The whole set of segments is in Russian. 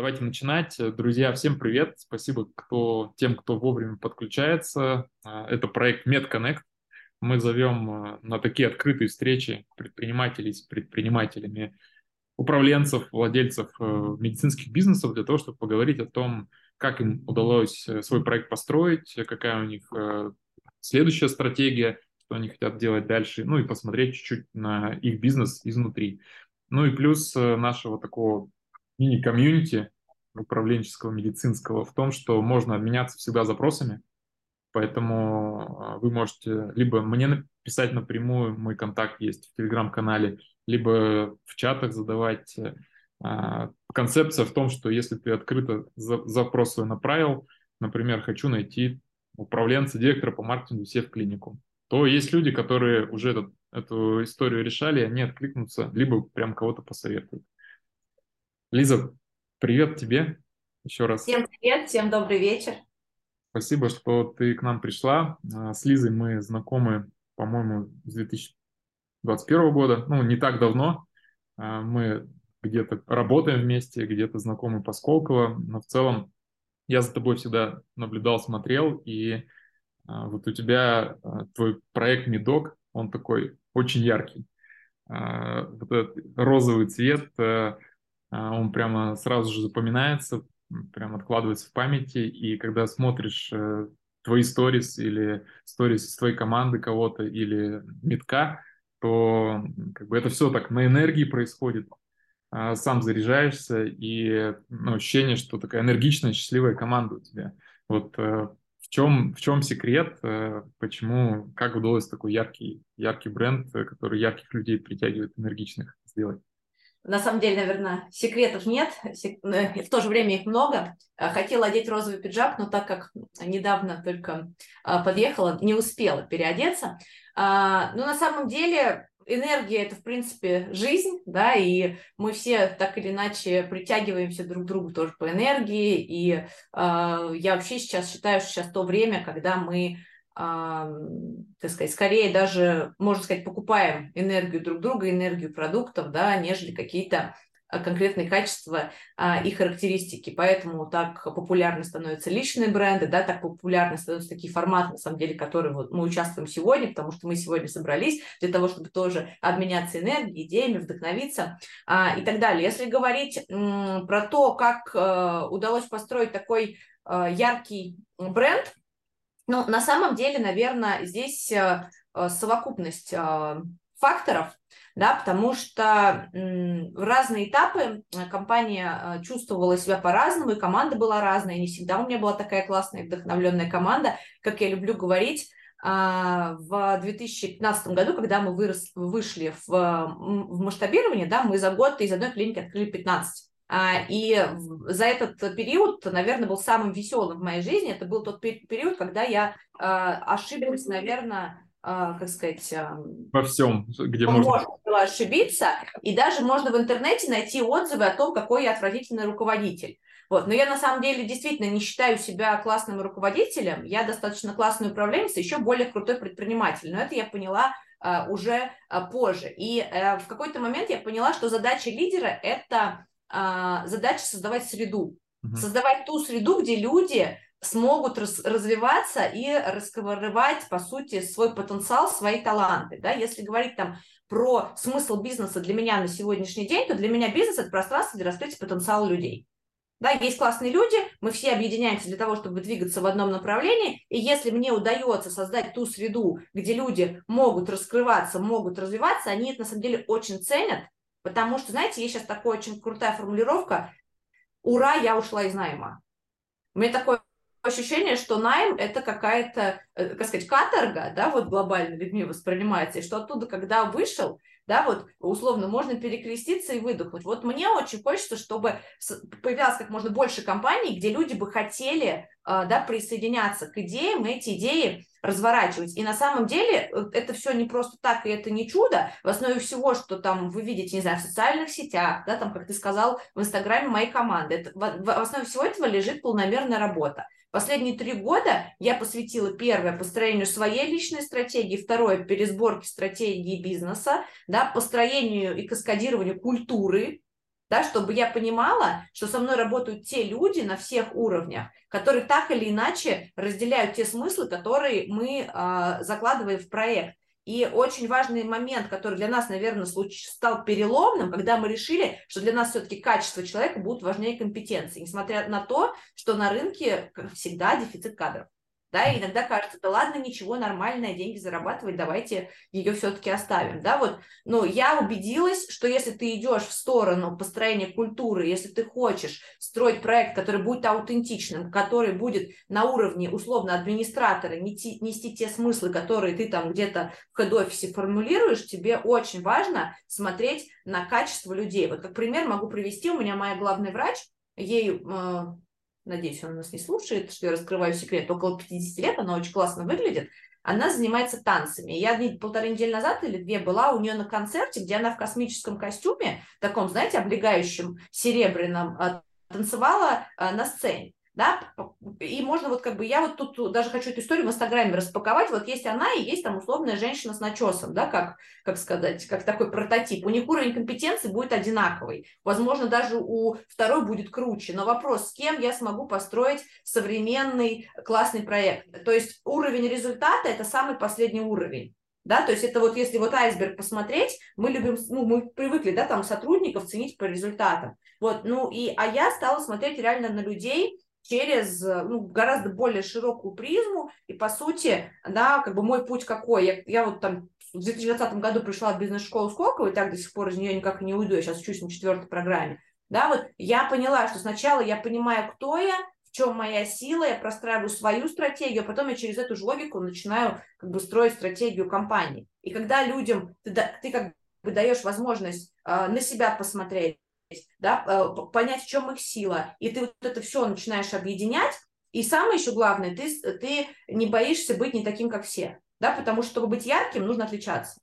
Давайте начинать. Друзья, всем привет. Спасибо кто, тем, кто вовремя подключается. А, это проект MedConnect. Мы зовем а, на такие открытые встречи предпринимателей с предпринимателями, управленцев, владельцев э, медицинских бизнесов для того, чтобы поговорить о том, как им удалось э, свой проект построить, какая у них э, следующая стратегия, что они хотят делать дальше, ну и посмотреть чуть-чуть на их бизнес изнутри. Ну и плюс нашего такого мини-комьюнити управленческого, медицинского в том, что можно обменяться всегда запросами, поэтому а, вы можете либо мне написать напрямую, мой контакт есть в телеграм-канале, либо в чатах задавать. А, концепция в том, что если ты открыто запрос свой направил, например, хочу найти управленца, директора по маркетингу все в клинику, то есть люди, которые уже этот, эту историю решали, они откликнутся, либо прям кого-то посоветуют. Лиза, привет тебе еще раз. Всем привет, всем добрый вечер. Спасибо, что ты к нам пришла. А, с Лизой мы знакомы, по-моему, с 2021 года, ну, не так давно. А, мы где-то работаем вместе, где-то знакомы по Сколково, но в целом я за тобой всегда наблюдал, смотрел, и а, вот у тебя твой проект Медок, он такой очень яркий. Вот этот розовый цвет, он прямо сразу же запоминается, прям откладывается в памяти, и когда смотришь э, твои сторис или сторис из твоей команды кого-то или метка, то как бы это все так на энергии происходит, а, сам заряжаешься, и ну, ощущение, что такая энергичная, счастливая команда у тебя. Вот э, в чем, в чем секрет, э, почему, как удалось такой яркий, яркий бренд, который ярких людей притягивает, энергичных, сделать? На самом деле, наверное, секретов нет, в то же время их много. Э, хотела одеть розовый пиджак, но так как недавно только а, подъехала, не успела переодеться. А, но на самом деле энергия – это, в принципе, жизнь, да, и мы все так или иначе притягиваемся друг к другу тоже по энергии, и а, я вообще сейчас считаю, что сейчас то время, когда мы так сказать, скорее даже, можно сказать, покупаем энергию друг друга, энергию продуктов, да, нежели какие-то а, конкретные качества а, и характеристики. Поэтому так популярны становятся личные бренды, да, так популярны становятся такие форматы, на самом деле, которые вот мы участвуем сегодня, потому что мы сегодня собрались для того, чтобы тоже обменяться энергией, идеями, вдохновиться а, и так далее. Если говорить м, про то, как а, удалось построить такой а, яркий бренд, ну, на самом деле, наверное, здесь э, э, совокупность э, факторов, да, потому что в разные этапы компания чувствовала себя по-разному, и команда была разная, не всегда у меня была такая классная, вдохновленная команда, как я люблю говорить, а, в 2015 году, когда мы вырос, вышли в, в масштабирование, да, мы за год из одной клиники открыли 15. А, и за этот период, наверное, был самым веселым в моей жизни. Это был тот период, когда я а, ошиблась, наверное, а, как сказать... Во всем, где можно... Можно было ошибиться, и даже можно в интернете найти отзывы о том, какой я отвратительный руководитель. Вот. Но я на самом деле действительно не считаю себя классным руководителем, я достаточно классный управленец, еще более крутой предприниматель. Но это я поняла уже позже. И э, в какой-то момент я поняла, что задача лидера – это а, задача создавать среду. Угу. Создавать ту среду, где люди смогут раз, развиваться и раскрывать, по сути, свой потенциал, свои таланты. Да? Если говорить там про смысл бизнеса для меня на сегодняшний день, то для меня бизнес – это пространство для раскрытия потенциала людей. Да, есть классные люди, мы все объединяемся для того, чтобы двигаться в одном направлении, и если мне удается создать ту среду, где люди могут раскрываться, могут развиваться, они это на самом деле очень ценят, Потому что, знаете, есть сейчас такая очень крутая формулировка «Ура, я ушла из найма». У меня такое ощущение, что найм – это какая-то, э, как сказать, каторга, да, вот глобально людьми воспринимается, и что оттуда, когда вышел, да, вот условно можно перекреститься и выдохнуть. Вот мне очень хочется, чтобы появлялось как можно больше компаний, где люди бы хотели, а, да, присоединяться к идеям, эти идеи разворачивать. И на самом деле э, это все не просто так, и это не чудо. В основе всего, что там вы видите, не знаю, в социальных сетях, да, там, как ты сказал, в Инстаграме моей команды, это, в, в основе всего этого лежит полномерная работа. Последние три года я посвятила первое построению своей личной стратегии, второе пересборке стратегии бизнеса, да, построению и каскадированию культуры, да, чтобы я понимала, что со мной работают те люди на всех уровнях, которые так или иначе разделяют те смыслы, которые мы э, закладываем в проект. И очень важный момент, который для нас, наверное, стал переломным, когда мы решили, что для нас все-таки качество человека будут важнее компетенции, несмотря на то, что на рынке, всегда, дефицит кадров. Да, и иногда кажется, да ладно, ничего, нормальная, деньги зарабатывать, давайте ее все-таки оставим, да, вот, но я убедилась, что если ты идешь в сторону построения культуры, если ты хочешь строить проект, который будет аутентичным, который будет на уровне, условно, администратора нести, нести те смыслы, которые ты там где-то в хед-офисе формулируешь, тебе очень важно смотреть на качество людей. Вот как пример могу привести, у меня моя главный врач, ей э, надеюсь, он нас не слушает, что я раскрываю секрет, около 50 лет, она очень классно выглядит, она занимается танцами. Я полторы недели назад или две была у нее на концерте, где она в космическом костюме, таком, знаете, облегающем серебряном, а, танцевала а, на сцене да, и можно вот как бы, я вот тут даже хочу эту историю в Инстаграме распаковать, вот есть она и есть там условная женщина с начесом, да, как, как сказать, как такой прототип. У них уровень компетенции будет одинаковый, возможно, даже у второй будет круче, но вопрос, с кем я смогу построить современный классный проект. То есть уровень результата – это самый последний уровень. Да, то есть это вот если вот айсберг посмотреть, мы любим, ну, мы привыкли, да, там сотрудников ценить по результатам. Вот, ну и, а я стала смотреть реально на людей, через ну, гораздо более широкую призму. И, по сути, да, как бы мой путь какой? Я, я вот там в 2020 году пришла в бизнес-школу Сколково, и так до сих пор из нее никак не уйду, я сейчас учусь на четвертой программе. Да, вот я поняла, что сначала я понимаю, кто я, в чем моя сила, я простраиваю свою стратегию, а потом я через эту же логику начинаю как бы строить стратегию компании. И когда людям ты, ты как бы даешь возможность э, на себя посмотреть, да, э, понять, в чем их сила, и ты вот это все начинаешь объединять, и самое еще главное, ты, ты не боишься быть не таким, как все, да, потому что, чтобы быть ярким, нужно отличаться.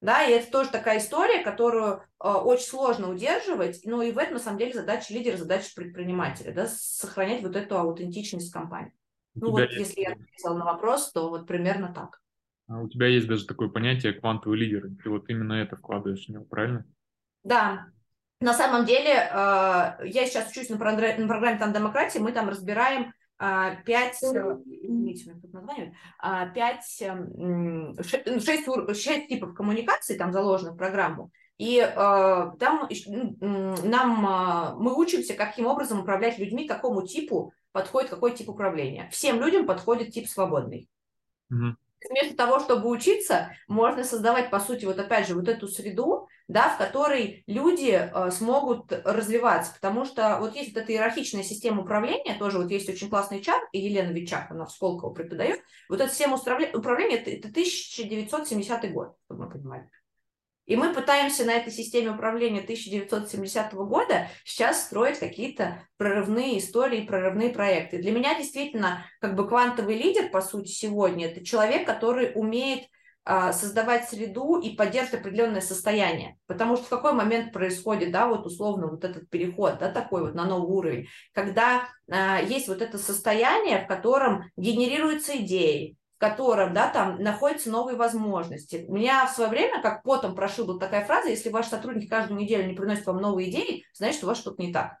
Да, и это тоже такая история, которую э, очень сложно удерживать, но и в этом, на самом деле, задача лидера, задача предпринимателя, да, сохранять вот эту аутентичность компании. Ну вот, есть... если я ответила на вопрос, то вот примерно так. А у тебя есть даже такое понятие квантовый лидер, ты вот именно это вкладываешь в него, правильно? Да, на самом деле, э, я сейчас учусь на программе там демократии, мы там разбираем э, пять, э, извините, тут название, пять, шесть, шесть типов коммуникации там заложено в программу. И э, там нам мы учимся, каким образом управлять людьми, какому типу подходит какой тип управления. Всем людям подходит тип свободный. Mm-hmm. Вместо того, чтобы учиться, можно создавать, по сути, вот опять же, вот эту среду, да, в которой люди э, смогут развиваться, потому что вот есть вот эта иерархичная система управления, тоже вот есть очень классный чат, и Елена Вичак, она в Сколково преподает, вот эта система управления, это, это 1970 год, чтобы мы понимали. И мы пытаемся на этой системе управления 1970 года сейчас строить какие-то прорывные истории, прорывные проекты. Для меня действительно как бы квантовый лидер, по сути, сегодня, это человек, который умеет а, создавать среду и поддерживать определенное состояние. Потому что в какой момент происходит, да, вот условно вот этот переход, да, такой вот на новый уровень, когда а, есть вот это состояние, в котором генерируются идеи, котором, да, там находятся новые возможности. У меня в свое время, как потом прошибла такая фраза, если ваш сотрудник каждую неделю не приносит вам новые идеи, значит, у вас что-то не так.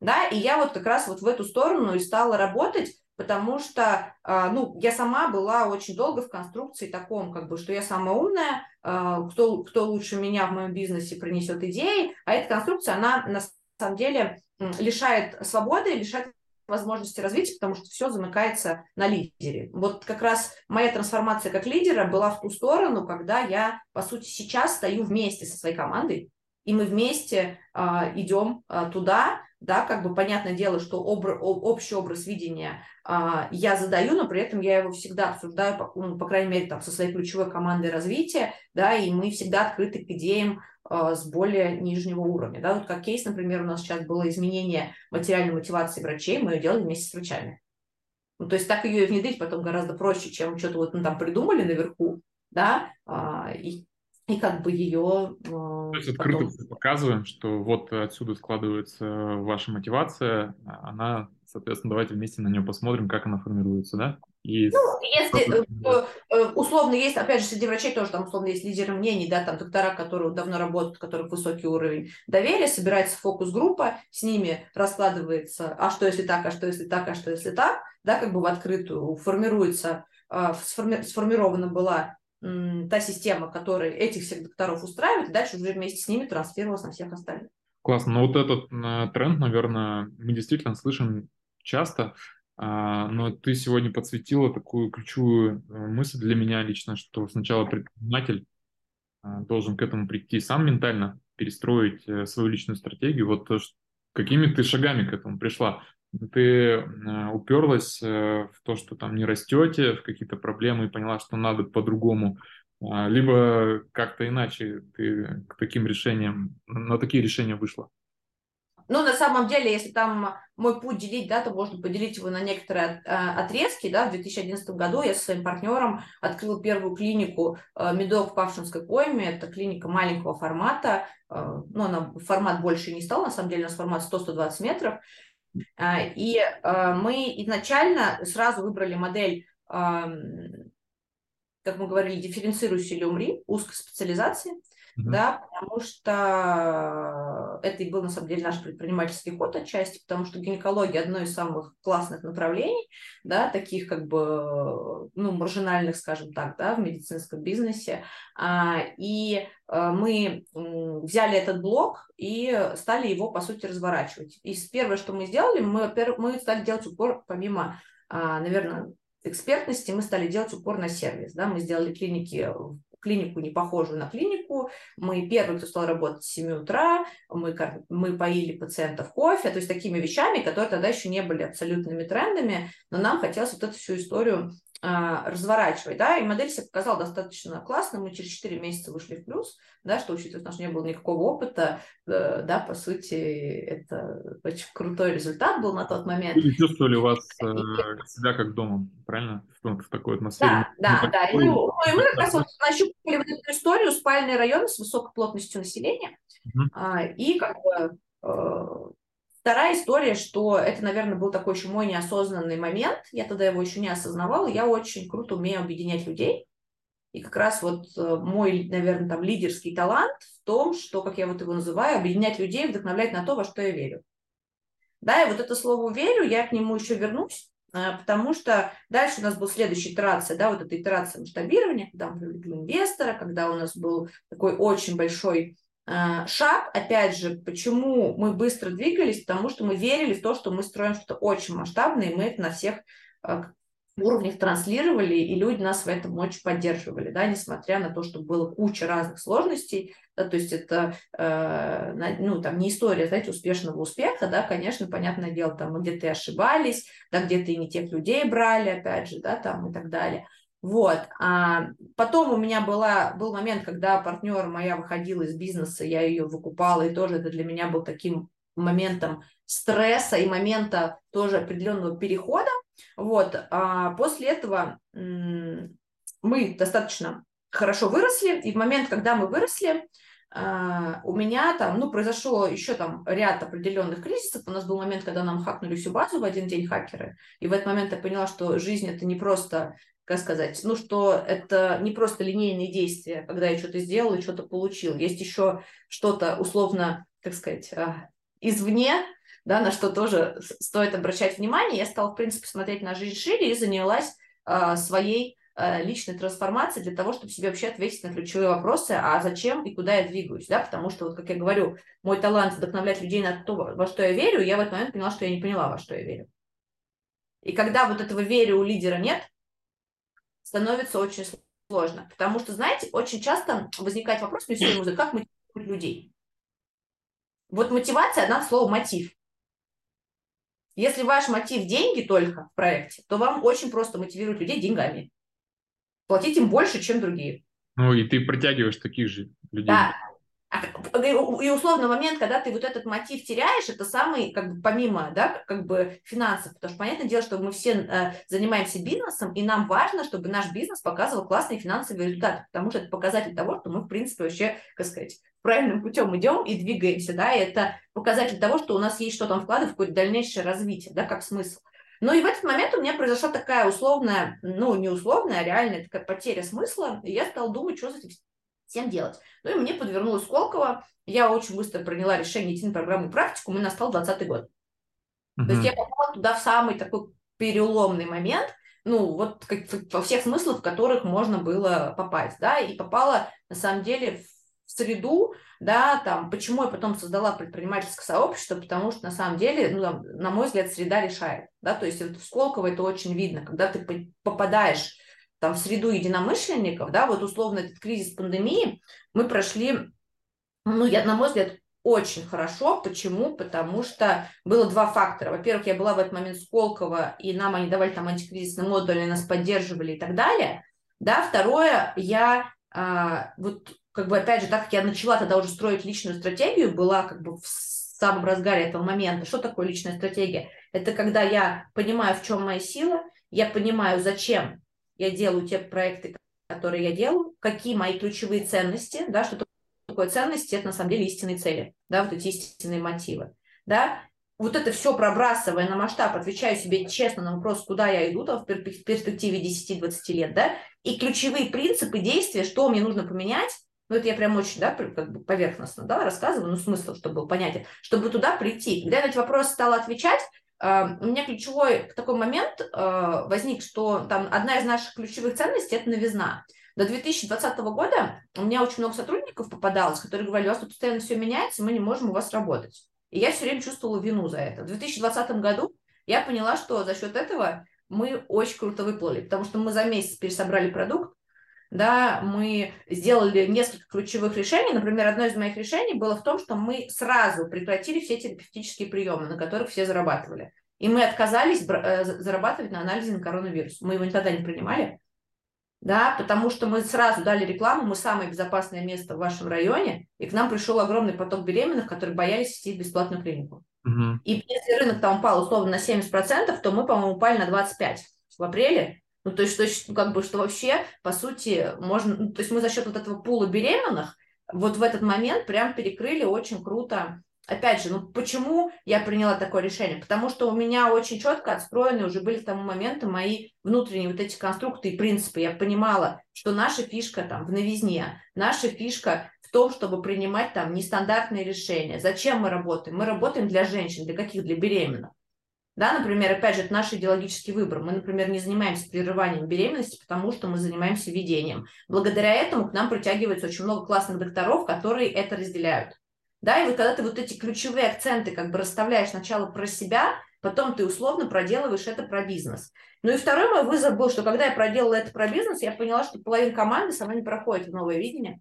Да, и я вот как раз вот в эту сторону и стала работать, потому что, а, ну, я сама была очень долго в конструкции таком, как бы, что я самая умная, а, кто, кто лучше меня в моем бизнесе принесет идеи, а эта конструкция, она на самом деле лишает свободы, лишает возможности развития, потому что все замыкается на лидере. Вот как раз моя трансформация как лидера была в ту сторону, когда я, по сути, сейчас стою вместе со своей командой, и мы вместе э, идем э, туда, да, как бы понятное дело, что обр- общий образ видения э, я задаю, но при этом я его всегда обсуждаю, по, ну, по крайней мере, там, со своей ключевой командой развития, да, и мы всегда открыты к идеям а, с более нижнего уровня. Да? Вот как кейс, например, у нас сейчас было изменение материальной мотивации врачей, мы ее делали вместе с врачами. Ну, то есть так ее внедрить потом гораздо проще, чем что-то вот ну, там придумали наверху, да, а, и и как бы ее... Э, То есть открыто потом... показываем, что вот отсюда складывается ваша мотивация, она, соответственно, давайте вместе на нее посмотрим, как она формируется, да? И ну, если э, э, условно есть, опять же, среди врачей тоже там условно есть лидеры мнений, да, там доктора, которые давно работают, у которых высокий уровень доверия, собирается фокус-группа, с ними раскладывается, а что если так, а что если так, а что если так, да, как бы в открытую формируется, а, сформи, сформирована была та система, которая этих всех докторов устраивает, и дальше уже вместе с ними транслировалась на всех остальных. Классно. Но вот этот э, тренд, наверное, мы действительно слышим часто, а, но ты сегодня подсветила такую ключевую э, мысль для меня лично, что сначала предприниматель а, должен к этому прийти сам ментально, перестроить э, свою личную стратегию. Вот какими ты шагами к этому пришла? Ты уперлась э, в то, что там не растете, в какие-то проблемы и поняла, что надо по-другому, а, либо как-то иначе ты к таким решениям, на такие решения вышла? Ну, на самом деле, если там мой путь делить, да, то можно поделить его на некоторые а, отрезки. Да. В 2011 году я со своим партнером открыл первую клинику а, медов в Павшинской пойме. Это клиника маленького формата. А, ну, она формат больше не стал, на самом деле у нас формат 100-120 метров. И мы изначально сразу выбрали модель как мы говорили, дифференцируйся или умри, узкой специализации mm-hmm. да, потому что это и был на самом деле наш предпринимательский ход отчасти, потому что гинекология одно из самых классных направлений, да, таких как бы, ну, маржинальных, скажем так, да, в медицинском бизнесе, а, и а, мы взяли этот блок и стали его, по сути, разворачивать. И первое, что мы сделали, мы, мы стали делать упор, помимо, а, наверное, экспертности, мы стали делать упор на сервис. Да? Мы сделали клиники клинику, не похожую на клинику. Мы первый, кто стал работать с 7 утра, мы, мы поили пациентов кофе, то есть такими вещами, которые тогда еще не были абсолютными трендами, но нам хотелось вот эту всю историю разворачивать, да, и модель себя показала достаточно классно, мы через 4 месяца вышли в плюс, да, что учитывая, что у нас не было никакого опыта, э, да, по сути, это очень крутой результат был на тот момент. Вы чувствовали вас э, себя как дома, правильно, в, в такой атмосфере? Да, да, да, и, ну, ну, и мы как раз вот нащупали вот эту историю, спальные районы с высокой плотностью населения, uh и как бы э, Вторая история, что это, наверное, был такой еще мой неосознанный момент. Я тогда его еще не осознавала. Я очень круто умею объединять людей. И как раз вот э, мой, наверное, там лидерский талант в том, что, как я вот его называю, объединять людей, вдохновлять на то, во что я верю. Да, и вот это слово «верю», я к нему еще вернусь, э, потому что дальше у нас был следующая итерация, да, вот эта итерация масштабирования, когда мы привлекли инвестора, когда у нас был такой очень большой шаг, опять же, почему мы быстро двигались, потому что мы верили в то, что мы строим что-то очень масштабное, и мы это на всех а, уровнях транслировали, и люди нас в этом очень поддерживали, да, несмотря на то, что было куча разных сложностей, да, то есть это, э, ну, там, не история, знаете, успешного успеха, да, конечно, понятное дело, там, где-то и ошибались, да, где-то и не тех людей брали, опять же, да, там, и так далее, вот. А потом у меня была, был момент, когда партнер моя выходила из бизнеса, я ее выкупала, и тоже это для меня был таким моментом стресса и момента тоже определенного перехода. Вот. А после этого мы достаточно хорошо выросли, и в момент, когда мы выросли, а, у меня там, ну, произошло еще там ряд определенных кризисов. У нас был момент, когда нам хакнули всю базу в один день хакеры. И в этот момент я поняла, что жизнь это не просто как сказать, ну, что это не просто линейные действия, когда я что-то сделал и что-то получил. Есть еще что-то условно, как сказать, а, извне, да, на что тоже стоит обращать внимание. Я стала, в принципе, смотреть на жизнь шире и занялась а, своей а, личной трансформацией для того, чтобы себе вообще ответить на ключевые вопросы, а зачем и куда я двигаюсь, да, потому что, вот, как я говорю, мой талант вдохновлять людей на то, во что я верю, я в этот момент поняла, что я не поняла, во что я верю. И когда вот этого верю у лидера нет, становится очень сложно. Потому что, знаете, очень часто возникает вопрос мне все как мотивировать людей. Вот мотивация, одна слово мотив. Если ваш мотив деньги только в проекте, то вам очень просто мотивировать людей деньгами. Платить им больше, чем другие. Ну и ты притягиваешь таких же людей. Да, и условно момент, когда ты вот этот мотив теряешь, это самый, как бы, помимо, да, как бы финансов, потому что понятное дело, что мы все э, занимаемся бизнесом, и нам важно, чтобы наш бизнес показывал классные финансовые результаты, потому что это показатель того, что мы, в принципе, вообще, как сказать, правильным путем идем и двигаемся, да, и это показатель того, что у нас есть что там вкладывать в какое-то дальнейшее развитие, да, как смысл. Ну и в этот момент у меня произошла такая условная, ну не условная, а реальная такая потеря смысла, и я стала думать, что с этим всем делать. Ну и мне подвернулась Сколково, я очень быстро приняла решение идти на программу практику, и настал 20 год. Mm-hmm. То есть я попала туда в самый такой переломный момент, ну, вот как, во всех смыслах, в которых можно было попасть, да, и попала, на самом деле, в среду, да, там, почему я потом создала предпринимательское сообщество, потому что, на самом деле, ну, там, на мой взгляд, среда решает, да, то есть вот в Сколково это очень видно, когда ты попадаешь там, в среду единомышленников, да, вот условно этот кризис пандемии мы прошли, ну, я, на мой взгляд, очень хорошо. Почему? Потому что было два фактора. Во-первых, я была в этот момент Сколково, и нам они давали там антикризисный модуль, нас поддерживали и так далее. Да, второе, я а, вот как бы опять же, так как я начала тогда уже строить личную стратегию, была как бы в самом разгаре этого момента. Что такое личная стратегия? Это когда я понимаю, в чем моя сила, я понимаю, зачем я делаю те проекты, которые я делаю, какие мои ключевые ценности, да, что такое ценности, это на самом деле истинные цели, да, вот эти истинные мотивы, да, вот это все пробрасывая на масштаб, отвечаю себе честно на вопрос, куда я иду там, в перспективе 10-20 лет, да, и ключевые принципы действия, что мне нужно поменять, ну, это я прям очень, да, как бы поверхностно, да, рассказываю, ну, смысл, чтобы был понятен, чтобы туда прийти. Когда я на эти вопросы стала отвечать, у меня ключевой такой момент э, возник, что там одна из наших ключевых ценностей – это новизна. До 2020 года у меня очень много сотрудников попадалось, которые говорили, у вас тут постоянно все меняется, мы не можем у вас работать. И я все время чувствовала вину за это. В 2020 году я поняла, что за счет этого мы очень круто выплыли, потому что мы за месяц пересобрали продукт, да, мы сделали несколько ключевых решений. Например, одно из моих решений было в том, что мы сразу прекратили все терапевтические приемы, на которых все зарабатывали. И мы отказались э, зарабатывать на анализе на коронавирус. Мы его никогда не принимали, да, потому что мы сразу дали рекламу, мы самое безопасное место в вашем районе, и к нам пришел огромный поток беременных, которые боялись идти в бесплатную клинику. Угу. И если рынок там упал условно на 70%, то мы, по-моему, упали на 25% в апреле, ну, то есть, то есть, ну, как бы, что вообще, по сути, можно... Ну, то есть мы за счет вот этого пула беременных вот в этот момент прям перекрыли очень круто. Опять же, ну почему я приняла такое решение? Потому что у меня очень четко отстроены уже были к тому моменту мои внутренние вот эти конструкты и принципы. Я понимала, что наша фишка там в новизне, наша фишка в том, чтобы принимать там нестандартные решения. Зачем мы работаем? Мы работаем для женщин, для каких? Для беременных. Да, например, опять же, это наш идеологический выбор. Мы, например, не занимаемся прерыванием беременности, потому что мы занимаемся ведением. Благодаря этому к нам притягивается очень много классных докторов, которые это разделяют. Да, и вот когда ты вот эти ключевые акценты как бы расставляешь сначала про себя, потом ты условно проделываешь это про бизнес. Ну и второй мой вызов был, что когда я проделала это про бизнес, я поняла, что половина команды сама не проходит в новое видение.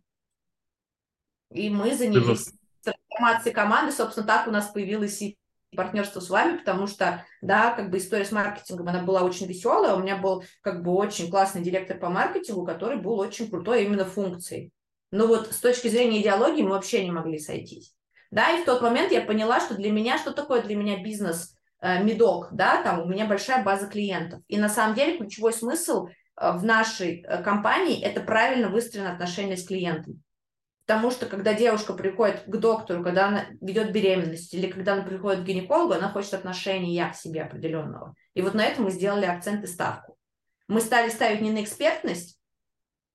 И мы занялись трансформацией команды. Собственно, так у нас появилась и партнерство с вами, потому что, да, как бы история с маркетингом, она была очень веселая, у меня был как бы очень классный директор по маркетингу, который был очень крутой именно функцией. Но вот с точки зрения идеологии мы вообще не могли сойтись. Да, и в тот момент я поняла, что для меня, что такое для меня бизнес э, медок, да, там у меня большая база клиентов. И на самом деле ключевой смысл э, в нашей э, компании – это правильно выстроенные отношения с клиентом. Потому что когда девушка приходит к доктору, когда она ведет беременность, или когда она приходит к гинекологу, она хочет отношения к себе определенного. И вот на этом мы сделали акцент и ставку. Мы стали ставить не на экспертность,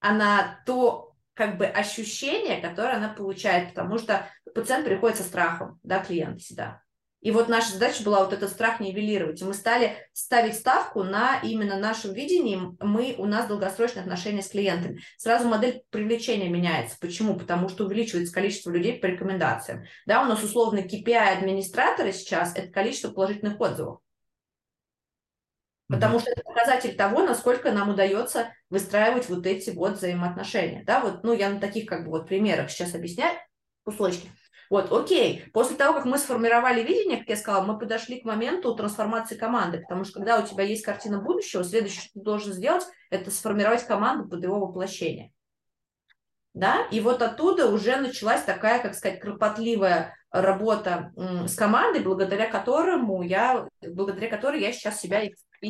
а на то как бы ощущение, которое она получает, потому что пациент приходит со страхом, да, клиент всегда. И вот наша задача была вот этот страх нивелировать. И мы стали ставить ставку на именно нашем видении. Мы, у нас долгосрочные отношения с клиентами. Сразу модель привлечения меняется. Почему? Потому что увеличивается количество людей по рекомендациям. Да, у нас условно KPI администратора сейчас – это количество положительных отзывов. Потому что это показатель того, насколько нам удается выстраивать вот эти вот взаимоотношения. Да, вот, ну, я на таких как бы вот примерах сейчас объясняю кусочки. Вот, окей. После того, как мы сформировали видение, как я сказала, мы подошли к моменту трансформации команды, потому что когда у тебя есть картина будущего, следующее, что ты должен сделать, это сформировать команду под его воплощение. да, и вот оттуда уже началась такая, как сказать, кропотливая работа с командой, благодаря которому я, благодаря которой я сейчас себя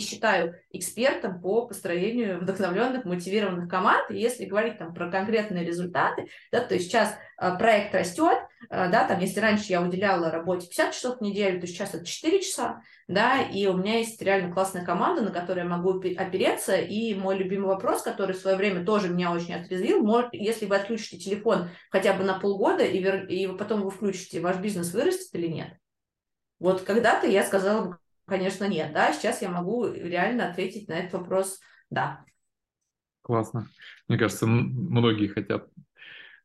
считаю экспертом по построению вдохновленных, мотивированных команд. И если говорить там про конкретные результаты, да, то сейчас э, проект растет, э, да, там, если раньше я уделяла работе 50 часов в неделю, то сейчас это 4 часа, да, и у меня есть реально классная команда, на которую я могу опереться, и мой любимый вопрос, который в свое время тоже меня очень отрезвил, может, если вы отключите телефон хотя бы на полгода, и, вер... и потом вы включите, ваш бизнес вырастет или нет? Вот когда-то я сказала конечно, нет, да, сейчас я могу реально ответить на этот вопрос «да». Классно. Мне кажется, многие хотят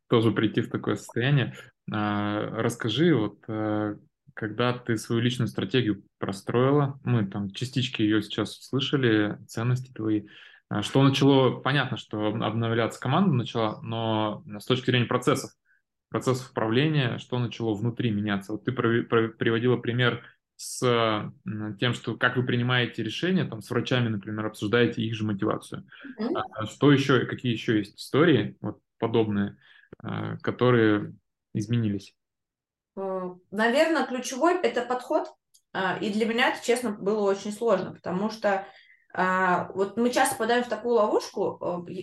тоже прийти в такое состояние. А, расскажи, вот э, когда ты свою личную стратегию простроила, мы там частички ее сейчас услышали, ценности твои, а, что начало, понятно, что обновляться команда начала, но с точки зрения процессов, процессов управления, что начало внутри меняться? Вот ты приводила пример с тем, что как вы принимаете решения, там, с врачами, например, обсуждаете их же мотивацию. Mm-hmm. Что еще, какие еще есть истории вот, подобные, а, которые изменились? Наверное, ключевой – это подход. А, и для меня это, честно, было очень сложно, потому что вот мы часто попадаем в такую ловушку,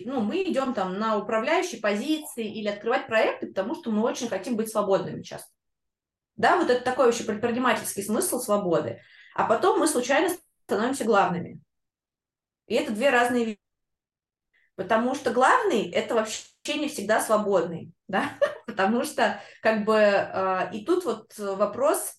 ну, мы идем там на управляющей позиции или открывать проекты, потому что мы очень хотим быть свободными часто. Да, вот это такой вообще предпринимательский смысл свободы. А потом мы случайно становимся главными. И это две разные вещи. Потому что главный – это вообще не всегда свободный, да, потому что как бы э, и тут вот вопрос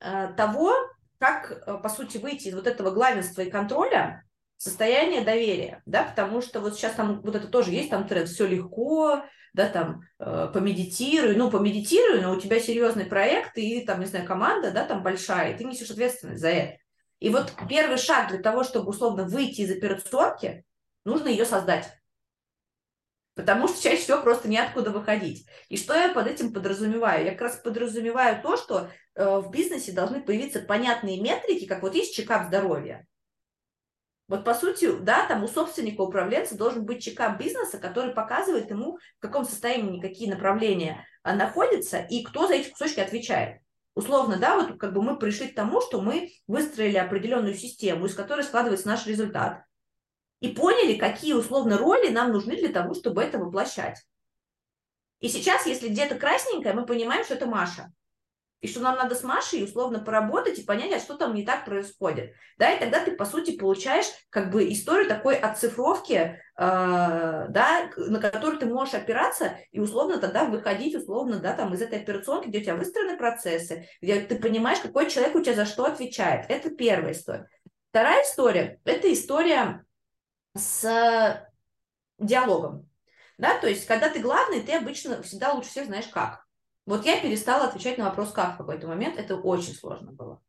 э, того, как, э, по сути, выйти из вот этого главенства и контроля состояние доверия, да, потому что вот сейчас там вот это тоже есть, там тренд «все легко», да, там, э, помедитируй, ну, помедитируй, но у тебя серьезный проект, и там, не знаю, команда, да, там большая, и ты несешь ответственность за это. И вот первый шаг для того, чтобы условно выйти из операционки, нужно ее создать. Потому что чаще всего просто неоткуда выходить. И что я под этим подразумеваю? Я как раз подразумеваю то, что э, в бизнесе должны появиться понятные метрики, как вот есть чекап здоровья. Вот по сути, да, там у собственника, управленца должен быть чекап бизнеса, который показывает ему, в каком состоянии какие направления а, находятся и кто за эти кусочки отвечает. Условно, да, вот как бы мы пришли к тому, что мы выстроили определенную систему, из которой складывается наш результат. И поняли, какие условно роли нам нужны для того, чтобы это воплощать. И сейчас, если где-то красненькое, мы понимаем, что это Маша и что нам надо с Машей условно поработать и понять, а что там не так происходит. Да, и тогда ты, по сути, получаешь как бы историю такой оцифровки, э, да, на которую ты можешь опираться и условно тогда выходить условно, да, там из этой операционки, где у тебя выстроены процессы, где ты понимаешь, какой человек у тебя за что отвечает. Это первая история. Вторая история – это история с диалогом. Да, то есть, когда ты главный, ты обычно всегда лучше всех знаешь как. Вот я перестала отвечать на вопрос «как» в какой-то момент, это очень сложно было.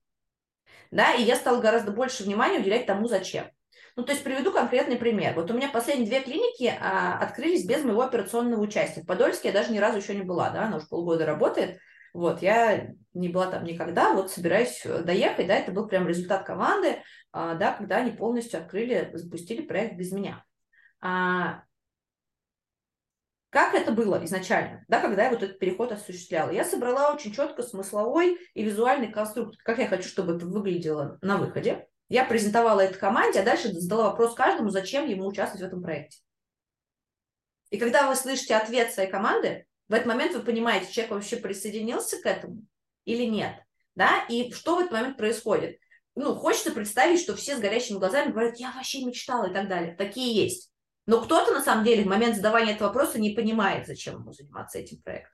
Да, и я стала гораздо больше внимания уделять тому, зачем. Ну, то есть приведу конкретный пример. Вот у меня последние две клиники а, открылись без моего операционного участия. В Подольске я даже ни разу еще не была, да, она уже полгода работает. Вот, я не была там никогда, вот собираюсь э, доехать, да, это был прям результат команды, а, да, когда они полностью открыли, запустили проект без меня. А, как это было изначально, да, когда я вот этот переход осуществляла? Я собрала очень четко смысловой и визуальный конструкт, как я хочу, чтобы это выглядело на выходе. Я презентовала это команде, а дальше задала вопрос каждому, зачем ему участвовать в этом проекте. И когда вы слышите ответ своей команды, в этот момент вы понимаете, человек вообще присоединился к этому или нет. Да? И что в этот момент происходит? Ну, хочется представить, что все с горящими глазами говорят, я вообще мечтала и так далее. Такие есть. Но кто-то на самом деле в момент задавания этого вопроса не понимает, зачем ему заниматься этим проектом.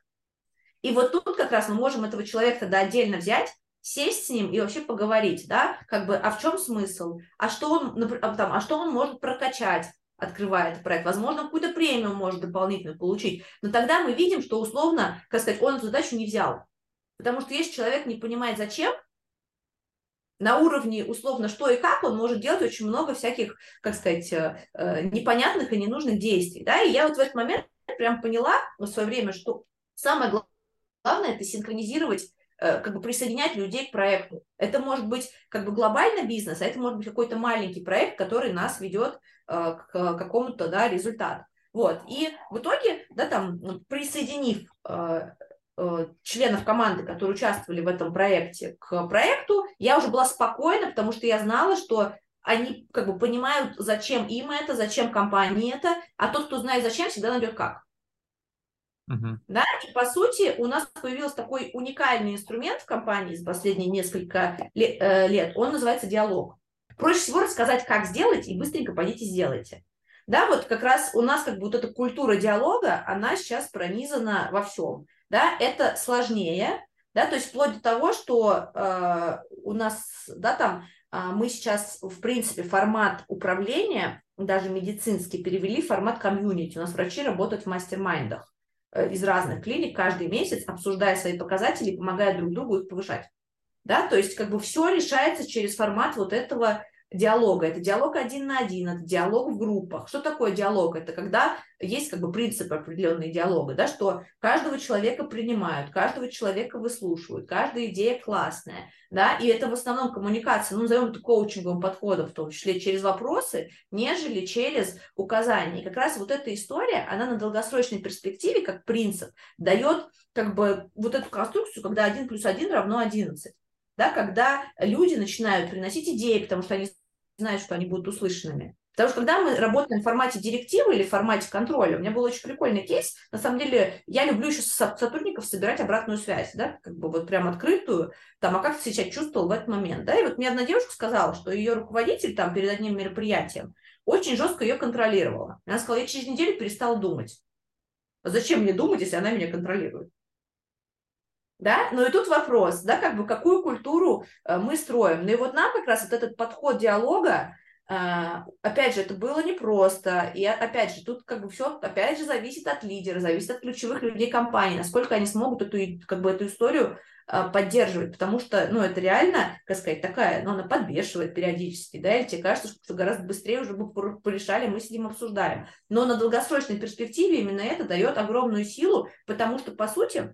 И вот тут как раз мы можем этого человека тогда отдельно взять, сесть с ним и вообще поговорить, да, как бы, а в чем смысл, а что он, а там, а что он может прокачать, открывая этот проект, возможно, какую-то премию может дополнительно получить, но тогда мы видим, что условно, как сказать, он эту задачу не взял, потому что если человек не понимает, зачем, на уровне условно что и как он может делать очень много всяких, как сказать, э, э, непонятных и ненужных действий. Да? И я вот в этот момент прям поняла в свое время, что самое главное это синхронизировать э, как бы присоединять людей к проекту. Это может быть как бы глобальный бизнес, а это может быть какой-то маленький проект, который нас ведет к какому-то да, результату. Вот. И в итоге, да, там, присоединив э, э, членов команды, которые участвовали в этом проекте, к проекту, я уже была спокойна, потому что я знала, что они как бы понимают, зачем им это, зачем компании это, а тот, кто знает зачем, всегда найдет как. Uh-huh. Да, и по сути у нас появился такой уникальный инструмент в компании за последние несколько э, лет, он называется диалог. Проще всего рассказать, как сделать, и быстренько пойдите сделайте. Да, вот как раз у нас как бы вот эта культура диалога, она сейчас пронизана во всем. Да, это сложнее, да, то есть вплоть до того, что э, у нас, да, там э, мы сейчас, в принципе, формат управления, даже медицинский, перевели в формат комьюнити. У нас врачи работают в мастер-майндах э, из разных клиник каждый месяц, обсуждая свои показатели, помогая друг другу их повышать. Да, то есть как бы все решается через формат вот этого диалога. Это диалог один на один, это диалог в группах. Что такое диалог? Это когда есть как бы принципы определенные диалога, да, что каждого человека принимают, каждого человека выслушивают, каждая идея классная, да, и это в основном коммуникация, ну, назовем это коучинговым подходом, в том числе через вопросы, нежели через указания. И как раз вот эта история, она на долгосрочной перспективе, как принцип, дает как бы вот эту конструкцию, когда 1 плюс 1 равно 11 да, когда люди начинают приносить идеи, потому что они знают, что они будут услышанными. Потому что когда мы работаем в формате директивы или в формате контроля, у меня был очень прикольный кейс. На самом деле, я люблю еще сотрудников собирать обратную связь, да, как бы вот прям открытую, там, а как ты себя чувствовал в этот момент, да, и вот мне одна девушка сказала, что ее руководитель там перед одним мероприятием очень жестко ее контролировала. Она сказала, я через неделю перестала думать. Зачем мне думать, если она меня контролирует? Да, ну и тут вопрос, да, как бы какую культуру э, мы строим. Ну и вот нам как раз вот этот подход диалога, э, опять же, это было непросто, и опять же, тут как бы все, опять же, зависит от лидера, зависит от ключевых людей компании, насколько они смогут эту, как бы, эту историю э, поддерживать, потому что, ну, это реально, как сказать, такая, ну, она подбешивает периодически, да, или тебе кажется, что гораздо быстрее уже бы порешали, мы сидим обсуждаем. Но на долгосрочной перспективе именно это дает огромную силу, потому что, по сути,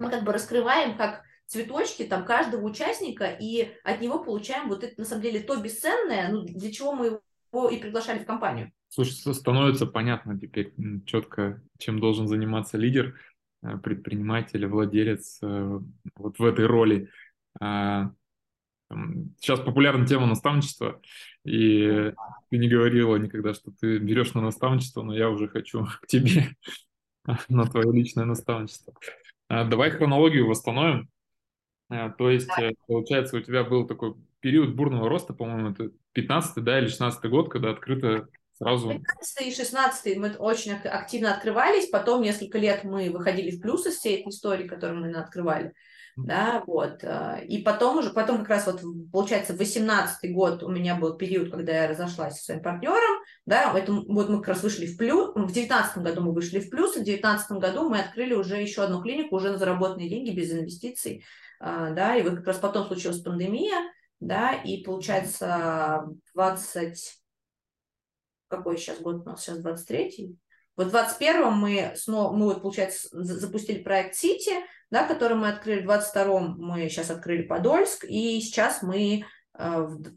мы как бы раскрываем как цветочки там каждого участника и от него получаем вот это на самом деле то бесценное, ну, для чего мы его и приглашали в компанию. Слушай, становится понятно теперь четко, чем должен заниматься лидер, э, предприниматель, владелец э, вот в этой роли. А, сейчас популярна тема наставничества, и ты не говорила никогда, что ты берешь на наставничество, но я уже хочу к тебе на твое личное наставничество. А, давай хронологию восстановим. А, то есть, да. Э, получается, у тебя был такой период бурного роста, по-моему, это 15 да, или 16 год, когда открыто сразу... 15 и 16 мы очень активно открывались, потом несколько лет мы выходили в плюс из всей этой истории, которую мы открывали да, вот, э, и потом уже, потом как раз вот, получается, 18 год у меня был период, когда я разошлась со своим партнером, да, это, вот мы как раз вышли в плюс, в 19 году мы вышли в плюс, и в 19 году мы открыли уже еще одну клинику, уже на заработанные деньги, без инвестиций, э, да, и вот как раз потом случилась пандемия, да, и получается 20, какой сейчас год у нас, сейчас 23 вот в 21 мы снова, мы вот, получается, запустили проект Сити, да, который мы открыли в 22-м, мы сейчас открыли Подольск, и сейчас мы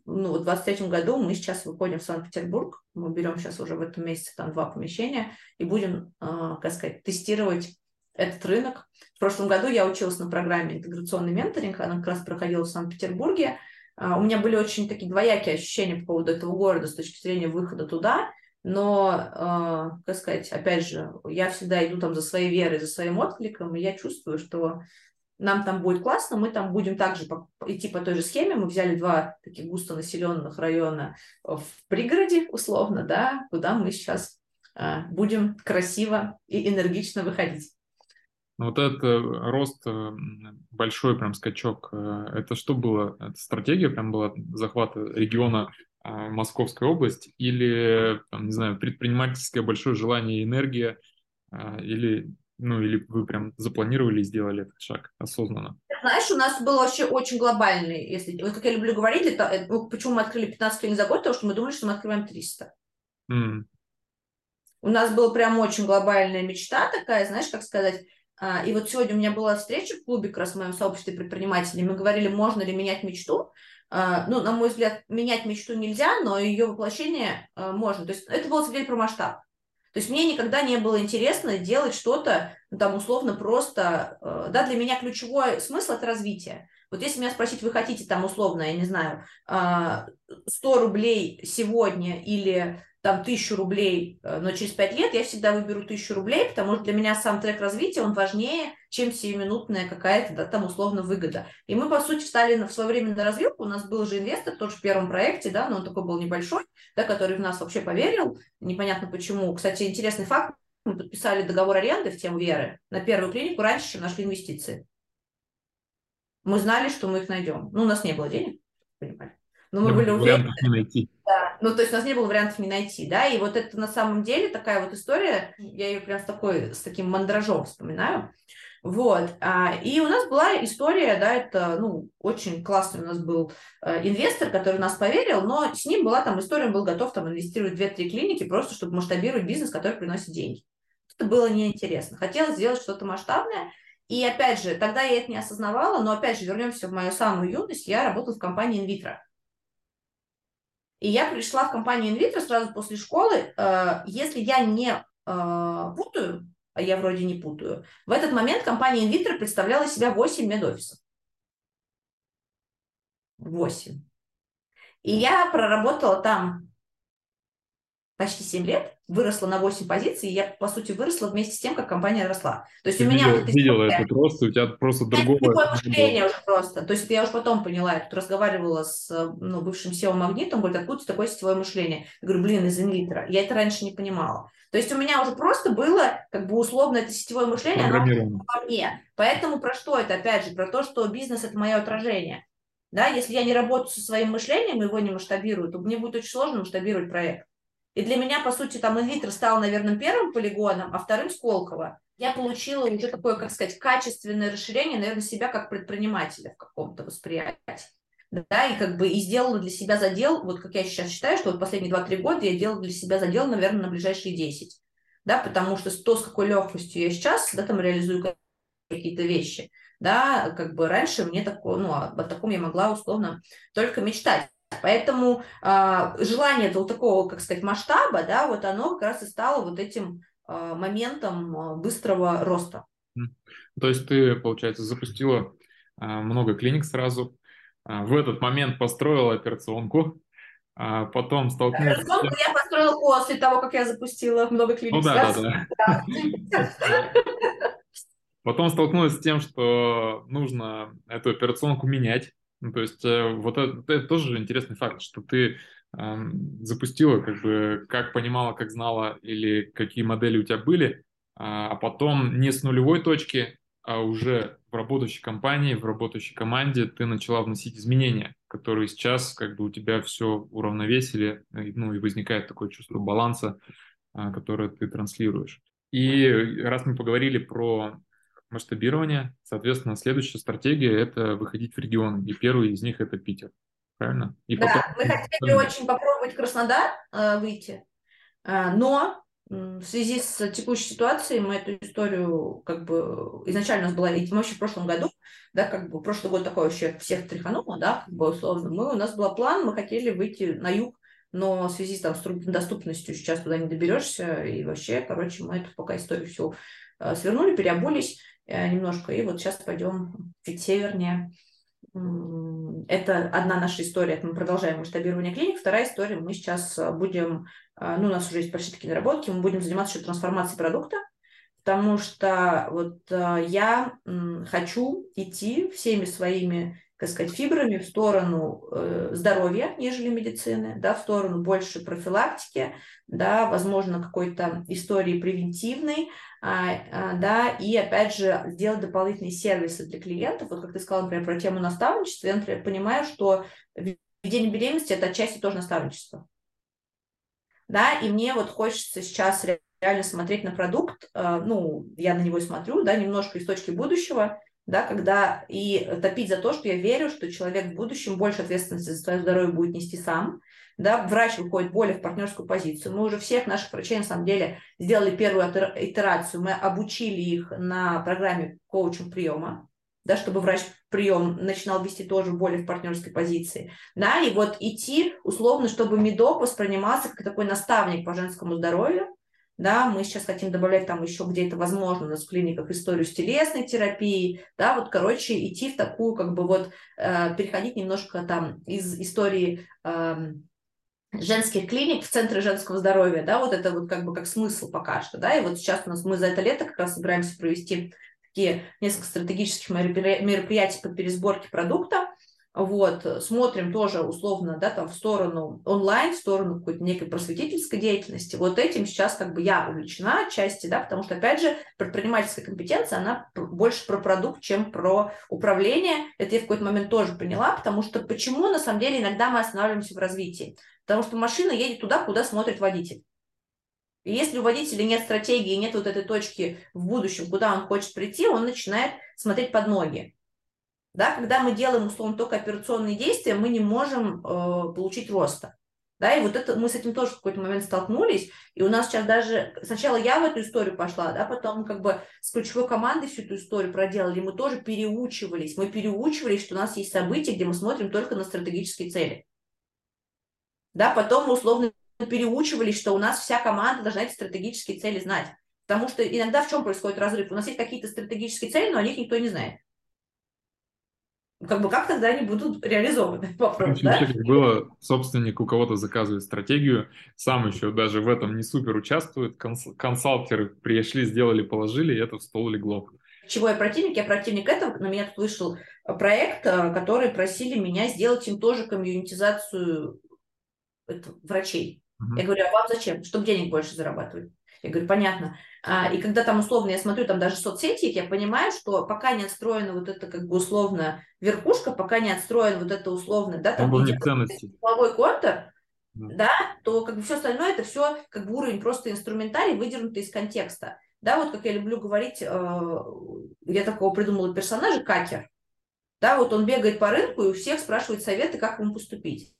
ну, в 23 году мы сейчас выходим в Санкт-Петербург, мы берем сейчас уже в этом месяце там два помещения и будем, э, как сказать, тестировать этот рынок. В прошлом году я училась на программе интеграционный менторинг, она как раз проходила в Санкт-Петербурге. Э, у меня были очень такие двоякие ощущения по поводу этого города с точки зрения выхода туда – но, как сказать, опять же, я всегда иду там за своей верой, за своим откликом, и я чувствую, что нам там будет классно, мы там будем также идти по той же схеме. Мы взяли два таких густонаселенных района в пригороде, условно, да, куда мы сейчас э, будем красиво и энергично выходить. Ну, вот этот э, рост, э, большой прям скачок, э, это что было? Это стратегия прям была захвата региона Московская область, или, там, не знаю, предпринимательское большое желание и энергия, или, ну, или вы прям запланировали и сделали этот шаг осознанно? Знаешь, у нас был вообще очень глобальный, если, вот как я люблю говорить, это, э, почему мы открыли 15 клиник за год, потому что мы думали, что мы открываем 300. Mm. У нас была прям очень глобальная мечта такая, знаешь, как сказать, а, и вот сегодня у меня была встреча в клубе как раз в моем сообществе предпринимателей, мы говорили, можно ли менять мечту, а, ну, на мой взгляд, менять мечту нельзя, но ее воплощение а, можно. То есть это было, на про масштаб. То есть мне никогда не было интересно делать что-то, ну, там, условно, просто, э, да, для меня ключевой смысл – это развитие. Вот если меня спросить, вы хотите там, условно, я не знаю, 100 а, рублей сегодня или там тысячу рублей, э, но через пять лет я всегда выберу тысячу рублей, потому что для меня сам трек развития, он важнее, чем сиюминутная какая-то да, там условно выгода. И мы, по сути, встали в свое время на развилку, у нас был же инвестор тоже в первом проекте, да, но он такой был небольшой, да, который в нас вообще поверил, непонятно почему. Кстати, интересный факт, мы подписали договор аренды в тему веры на первую клинику раньше, чем нашли инвестиции. Мы знали, что мы их найдем. Ну, у нас не было денег, понимали. Но мы были уверены. Да, ну то есть у нас не было вариантов не найти, да, и вот это на самом деле такая вот история, я ее прям с такой, с таким мандражом вспоминаю, вот, а, и у нас была история, да, это, ну, очень классный у нас был э, инвестор, который в нас поверил, но с ним была там история, он был готов там инвестировать в 2-3 клиники просто, чтобы масштабировать бизнес, который приносит деньги. Это было неинтересно. Хотелось сделать что-то масштабное, и опять же, тогда я это не осознавала, но опять же, вернемся в мою самую юность, я работала в компании Invitro. И я пришла в компанию Invitro сразу после школы. Э, если я не э, путаю, а я вроде не путаю, в этот момент компания Invitro представляла себя 8 медофисов. 8. И я проработала там почти 7 лет, выросла на 8 позиций, и я, по сути, выросла вместе с тем, как компания росла. То есть Ты у меня видела, вот видела этот рост, у тебя просто другое... Другое мышление уже просто. То есть я уже потом поняла, я тут разговаривала с ну, бывшим SEO Магнитом, говорит, откуда такое сетевое мышление? Я говорю, блин, из инвитера. Я это раньше не понимала. То есть у меня уже просто было, как бы условно, это сетевое мышление, оно во мне. Поэтому про что это, опять же, про то, что бизнес – это мое отражение. Да, если я не работаю со своим мышлением, его не масштабирую, то мне будет очень сложно масштабировать проект. И для меня, по сути, там инвитер стал, наверное, первым полигоном, а вторым Сколково. Я получила уже такое, как сказать, качественное расширение, наверное, себя как предпринимателя в каком-то восприятии. Да, и как бы и сделала для себя задел, вот как я сейчас считаю, что вот последние 2-3 года я делала для себя задел, наверное, на ближайшие 10. Да, потому что то, с какой легкостью я сейчас, да, там реализую какие-то вещи, да, как бы раньше мне такое, ну, о таком я могла условно только мечтать. Поэтому э, желание этого такого, как сказать, масштаба, да, вот оно как раз и стало вот этим э, моментом э, быстрого роста. То есть ты, получается, запустила э, много клиник сразу, э, в этот момент построила операционку, а потом столкнулась... Операционку я построила после того, как я запустила много клиник. Ну да, да, да. Потом столкнулась с тем, что нужно эту операционку менять, ну, то есть э, вот это, это тоже интересный факт, что ты э, запустила, как бы, как понимала, как знала, или какие модели у тебя были, а, а потом не с нулевой точки, а уже в работающей компании, в работающей команде ты начала вносить изменения, которые сейчас как бы у тебя все уравновесили, ну и возникает такое чувство баланса, а, которое ты транслируешь. И раз мы поговорили про масштабирования. Соответственно, следующая стратегия – это выходить в регион. И первый из них – это Питер. Правильно? И да, потом... мы хотели очень попробовать Краснодар э, выйти, э, но в связи с текущей ситуацией мы эту историю как бы изначально у нас была, мы вообще в прошлом году, да, как бы прошлый год такой вообще всех тряхануло, да, как бы условно, мы, у нас был план, мы хотели выйти на юг, но в связи там, с доступностью сейчас туда не доберешься, и вообще, короче, мы эту пока историю всю э, свернули, переобулись, немножко, и вот сейчас пойдем чуть севернее. Это одна наша история, мы продолжаем масштабирование клиник. Вторая история, мы сейчас э, будем, э, ну, у нас уже есть почти такие наработки, мы будем заниматься еще трансформацией продукта, потому что вот я хочу идти всеми своими так сказать, фибрами в сторону э, здоровья, нежели медицины, да, в сторону больше профилактики, да, возможно, какой-то истории превентивной, а, а, да, и, опять же, сделать дополнительные сервисы для клиентов. Вот как ты сказала, например, про тему наставничества, я, например, понимаю, что введение беременности – это отчасти тоже наставничество. Да, и мне вот хочется сейчас реально смотреть на продукт, э, ну, я на него смотрю, да, немножко из точки будущего – да, когда и топить за то, что я верю, что человек в будущем больше ответственности за свое здоровье будет нести сам, да, врач выходит более в партнерскую позицию. Мы уже всех наших врачей, на самом деле, сделали первую итерацию, мы обучили их на программе коучинг приема, да, чтобы врач прием начинал вести тоже более в партнерской позиции, да, и вот идти условно, чтобы медок воспринимался как такой наставник по женскому здоровью, да, мы сейчас хотим добавлять там еще где это возможно у нас в клиниках историю с телесной терапией, да, вот, короче, идти в такую, как бы вот, э, переходить немножко там из истории э, женских клиник в центры женского здоровья, да, вот это вот как бы как смысл пока что, да, и вот сейчас у нас мы за это лето как раз собираемся провести такие несколько стратегических мероприятий по пересборке продукта, вот, смотрим тоже условно, да, там в сторону онлайн, в сторону какой-то некой просветительской деятельности. Вот этим сейчас как бы я увлечена отчасти, да, потому что, опять же, предпринимательская компетенция, она больше про продукт, чем про управление. Это я в какой-то момент тоже поняла, потому что почему, на самом деле, иногда мы останавливаемся в развитии? Потому что машина едет туда, куда смотрит водитель. И если у водителя нет стратегии, нет вот этой точки в будущем, куда он хочет прийти, он начинает смотреть под ноги. Да, когда мы делаем, условно, только операционные действия, мы не можем э, получить роста. Да, и вот это мы с этим тоже в какой-то момент столкнулись, и у нас сейчас даже, сначала я в эту историю пошла, да, потом как бы с ключевой командой всю эту историю проделали, мы тоже переучивались, мы переучивались, что у нас есть события, где мы смотрим только на стратегические цели. Да, потом мы условно переучивались, что у нас вся команда должна эти стратегические цели знать. Потому что иногда в чем происходит разрыв? У нас есть какие-то стратегические цели, но о них никто не знает как бы как тогда они будут реализованы? Вопрос, да? Как было, собственник у кого-то заказывает стратегию, сам еще даже в этом не супер участвует, консалтеры пришли, сделали, положили, и это в стол легло. Чего я противник? Я противник этого. На меня тут вышел проект, э, который просили меня сделать им тоже комьюнитизацию врачей. Угу. Я говорю, а вам зачем? Чтобы денег больше зарабатывать. Я говорю, понятно. А, и когда там условно я смотрю там даже соцсети, я понимаю, что пока не отстроена вот эта как бы условно верхушка, пока не отстроен вот это условно, да, там силовой контур, да, то как бы все остальное это все как бы уровень просто инструментарий, выдернутый из контекста. Да, вот как я люблю говорить, э, я такого придумала персонажа, какер. Да, вот он бегает по рынку и у всех спрашивает советы, как ему поступить.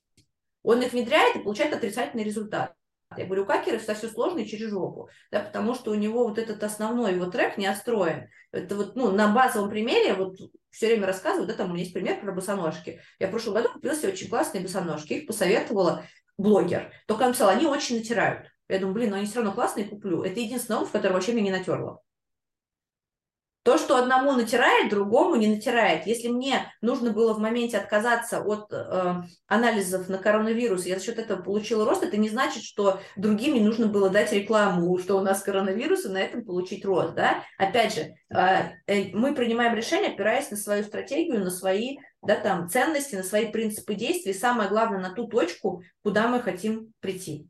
Он их внедряет и получает отрицательный результат. Я говорю, у Какера все сложно и через жопу, да, потому что у него вот этот основной его трек не отстроен. Это вот, ну, на базовом примере, вот все время рассказываю, да, там у меня есть пример про босоножки. Я в прошлом году купила себе очень классные босоножки, их посоветовала блогер. Только он написал, они очень натирают. Я думаю, блин, но они все равно классные, куплю. Это единственный обувь, который вообще меня не натерла. То, что одному натирает, другому не натирает. Если мне нужно было в моменте отказаться от э, анализов на коронавирус, я за счет этого получила рост, это не значит, что другим не нужно было дать рекламу, что у нас коронавирус, и на этом получить рост. Да? Опять же, э, э, мы принимаем решение, опираясь на свою стратегию, на свои да, там, ценности, на свои принципы действий, самое главное, на ту точку, куда мы хотим прийти.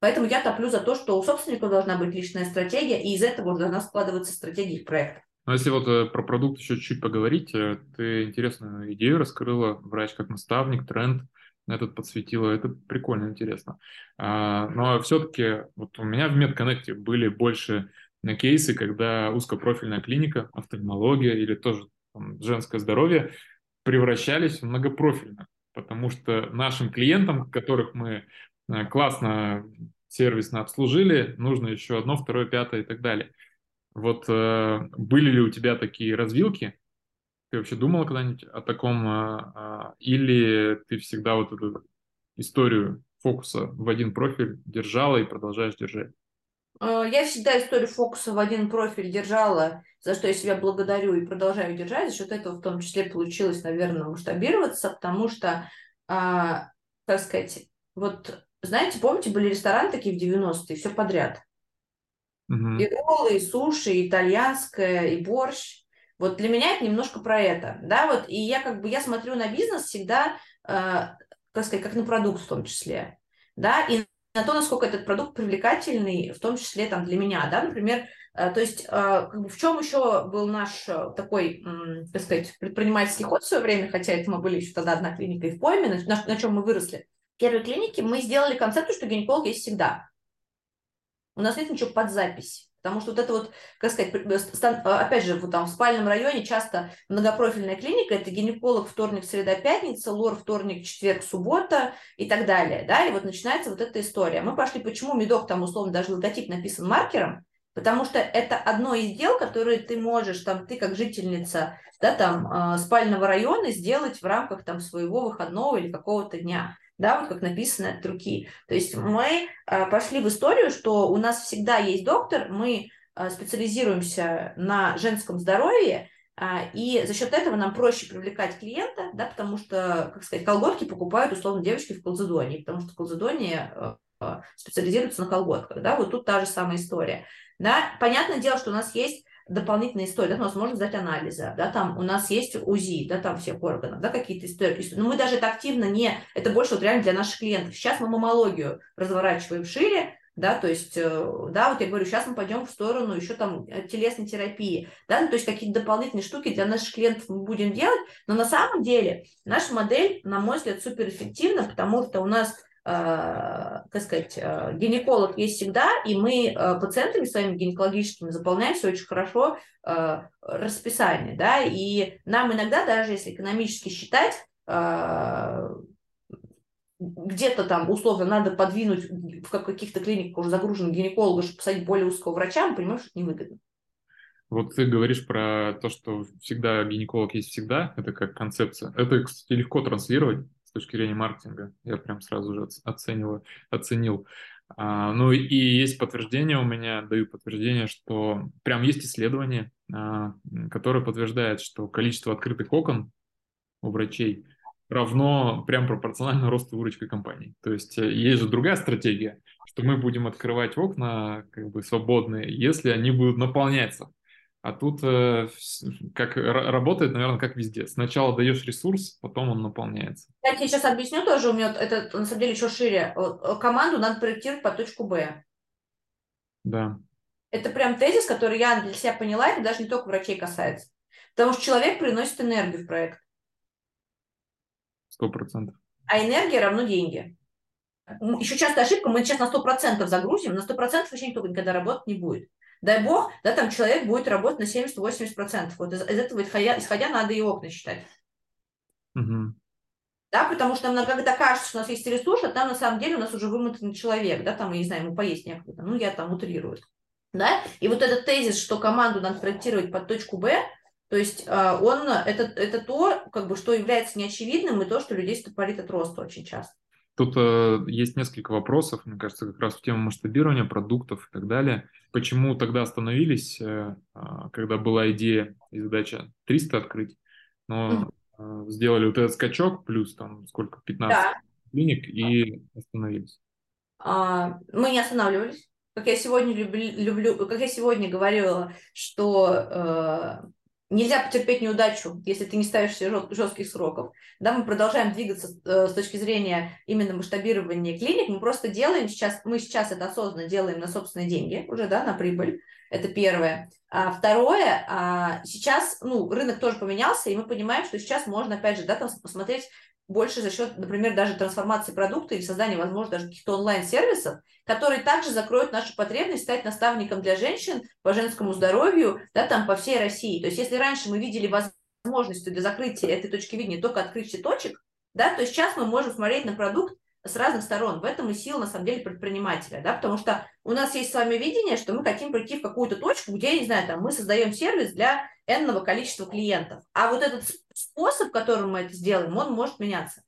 Поэтому я топлю за то, что у собственников должна быть личная стратегия, и из этого уже должна складываться стратегия их проекта. Ну, если вот э, про продукт еще чуть поговорить, э, ты интересную идею раскрыла, врач как наставник, тренд этот подсветила, это прикольно, интересно. А, но все-таки вот у меня в MedConnect были больше на кейсы, когда узкопрофильная клиника, офтальмология или тоже там, женское здоровье превращались в многопрофильно, потому что нашим клиентам, которых мы Э, классно сервисно обслужили, нужно еще одно, второе, пятое и так далее. Вот э, были ли у тебя такие развилки? Ты вообще думала когда-нибудь о таком? Э, э, или ты всегда вот эту историю фокуса в один профиль держала и продолжаешь держать? Э, я всегда историю фокуса в один профиль держала, за что я себя благодарю и продолжаю держать. За счет этого в том числе получилось, наверное, масштабироваться, потому что, а, так сказать, вот знаете, помните, были рестораны такие в 90-е, все подряд. Угу. И роллы, и суши, и итальянское, и борщ. Вот для меня это немножко про это, да, вот, и я как бы, я смотрю на бизнес всегда, э, как сказать, как на продукт в том числе, да, и на то, насколько этот продукт привлекательный, в том числе там для меня, да, например, э, то есть э, как бы в чем еще был наш э, такой, э, так сказать, предпринимательский ход в свое время, хотя это мы были еще тогда одна клиника и в пойме, на, на, на чем мы выросли, первой клинике мы сделали концепцию, что гинеколог есть всегда. У нас нет ничего под запись. Потому что вот это вот, как сказать, опять же, вот там в спальном районе часто многопрофильная клиника, это гинеколог вторник, среда, пятница, лор вторник, четверг, суббота и так далее, да, и вот начинается вот эта история. Мы пошли, почему медок там условно даже логотип написан маркером, потому что это одно из дел, которые ты можешь, там, ты как жительница, да, там, э, спального района сделать в рамках там своего выходного или какого-то дня. Да, вот как написано от руки. То есть мы э, пошли в историю, что у нас всегда есть доктор, мы э, специализируемся на женском здоровье, а, и за счет этого нам проще привлекать клиента, да, потому что, как сказать, колготки покупают, условно, девочки в Колзадоне, потому что Колзадоне специализируются на колготках, да, вот тут та же самая история. Да, понятное дело, что у нас есть дополнительные истории, да, у нас можно сдать анализы, да, там у нас есть УЗИ, да, там всех органов, да, какие-то истории. Но мы даже это активно не, это больше вот реально для наших клиентов. Сейчас мы мамологию разворачиваем шире, да, то есть, э, да, вот я говорю, сейчас мы пойдем в сторону еще там э, телесной терапии, да, ну, то есть какие-то дополнительные штуки для наших клиентов мы будем делать, но на самом деле наша модель, на мой взгляд, суперэффективна, потому что у нас как сказать, э, гинеколог есть всегда, и мы э, пациентами своими гинекологическими заполняем все очень хорошо э, расписание, да, и нам иногда даже если экономически считать, э, где-то там условно надо подвинуть в каких-то клиниках уже загруженных гинеколога, чтобы посадить более узкого врача, мы понимаем, что это невыгодно. Вот ты говоришь про то, что всегда гинеколог есть всегда, это как концепция. Это, кстати, легко транслировать с точки зрения маркетинга. Я прям сразу же оцениваю, оценил. А, ну и есть подтверждение у меня, даю подтверждение, что прям есть исследование, а, которое подтверждает, что количество открытых окон у врачей – равно прям пропорционально росту выручки компании. То есть э, есть же другая стратегия, что мы будем открывать окна как бы свободные, если они будут наполняться. А тут э, как работает, наверное, как везде. Сначала даешь ресурс, потом он наполняется. Я тебе сейчас объясню тоже, у меня это на самом деле еще шире. Команду надо проектировать по точку Б. Да. Это прям тезис, который я для себя поняла, это даже не только врачей касается. Потому что человек приносит энергию в проект. Сто процентов. А энергия равно деньги. Еще часто ошибка, мы сейчас на сто процентов загрузим, на сто процентов вообще никто никогда работать не будет. Дай бог, да, там человек будет работать на 70-80%. Вот из, из этого исходя, исходя надо и окна считать. Угу. Да, потому что нам когда кажется, что у нас есть ресурс, а там на самом деле у нас уже вымотанный человек, да, там, я не знаю, ему поесть некуда, ну, я там утрирую. Да, и вот этот тезис, что команду надо проектировать под точку Б, то есть а, он, это, это то, как бы, что является неочевидным, и то, что людей стопорит от роста очень часто. Тут э, есть несколько вопросов, мне кажется, как раз в тему масштабирования продуктов и так далее. Почему тогда остановились, э, а, когда была идея и задача 300 открыть, но э, сделали вот этот скачок, плюс там сколько, 15 да. клиник, и остановились? А, мы не останавливались. Как я сегодня люблю, люблю как я сегодня говорила, что э, Нельзя потерпеть неудачу, если ты не ставишь себе жестких сроков. Да, мы продолжаем двигаться э, с точки зрения именно масштабирования клиник. Мы просто делаем сейчас, мы сейчас это осознанно делаем на собственные деньги, уже, да, на прибыль. Это первое. А второе, а сейчас, ну, рынок тоже поменялся, и мы понимаем, что сейчас можно, опять же, да, там посмотреть больше за счет, например, даже трансформации продукта или создания, возможно, даже каких-то онлайн-сервисов, которые также закроют нашу потребность стать наставником для женщин по женскому здоровью, да, там по всей России. То есть если раньше мы видели возможности для закрытия этой точки видения только открытие точек, да, то сейчас мы можем смотреть на продукт с разных сторон. В этом и сила, на самом деле, предпринимателя, да, потому что у нас есть с вами видение, что мы хотим прийти в какую-то точку, где, я не знаю, там, мы создаем сервис для энного количества клиентов. А вот этот способ, которым мы это сделаем, он может меняться.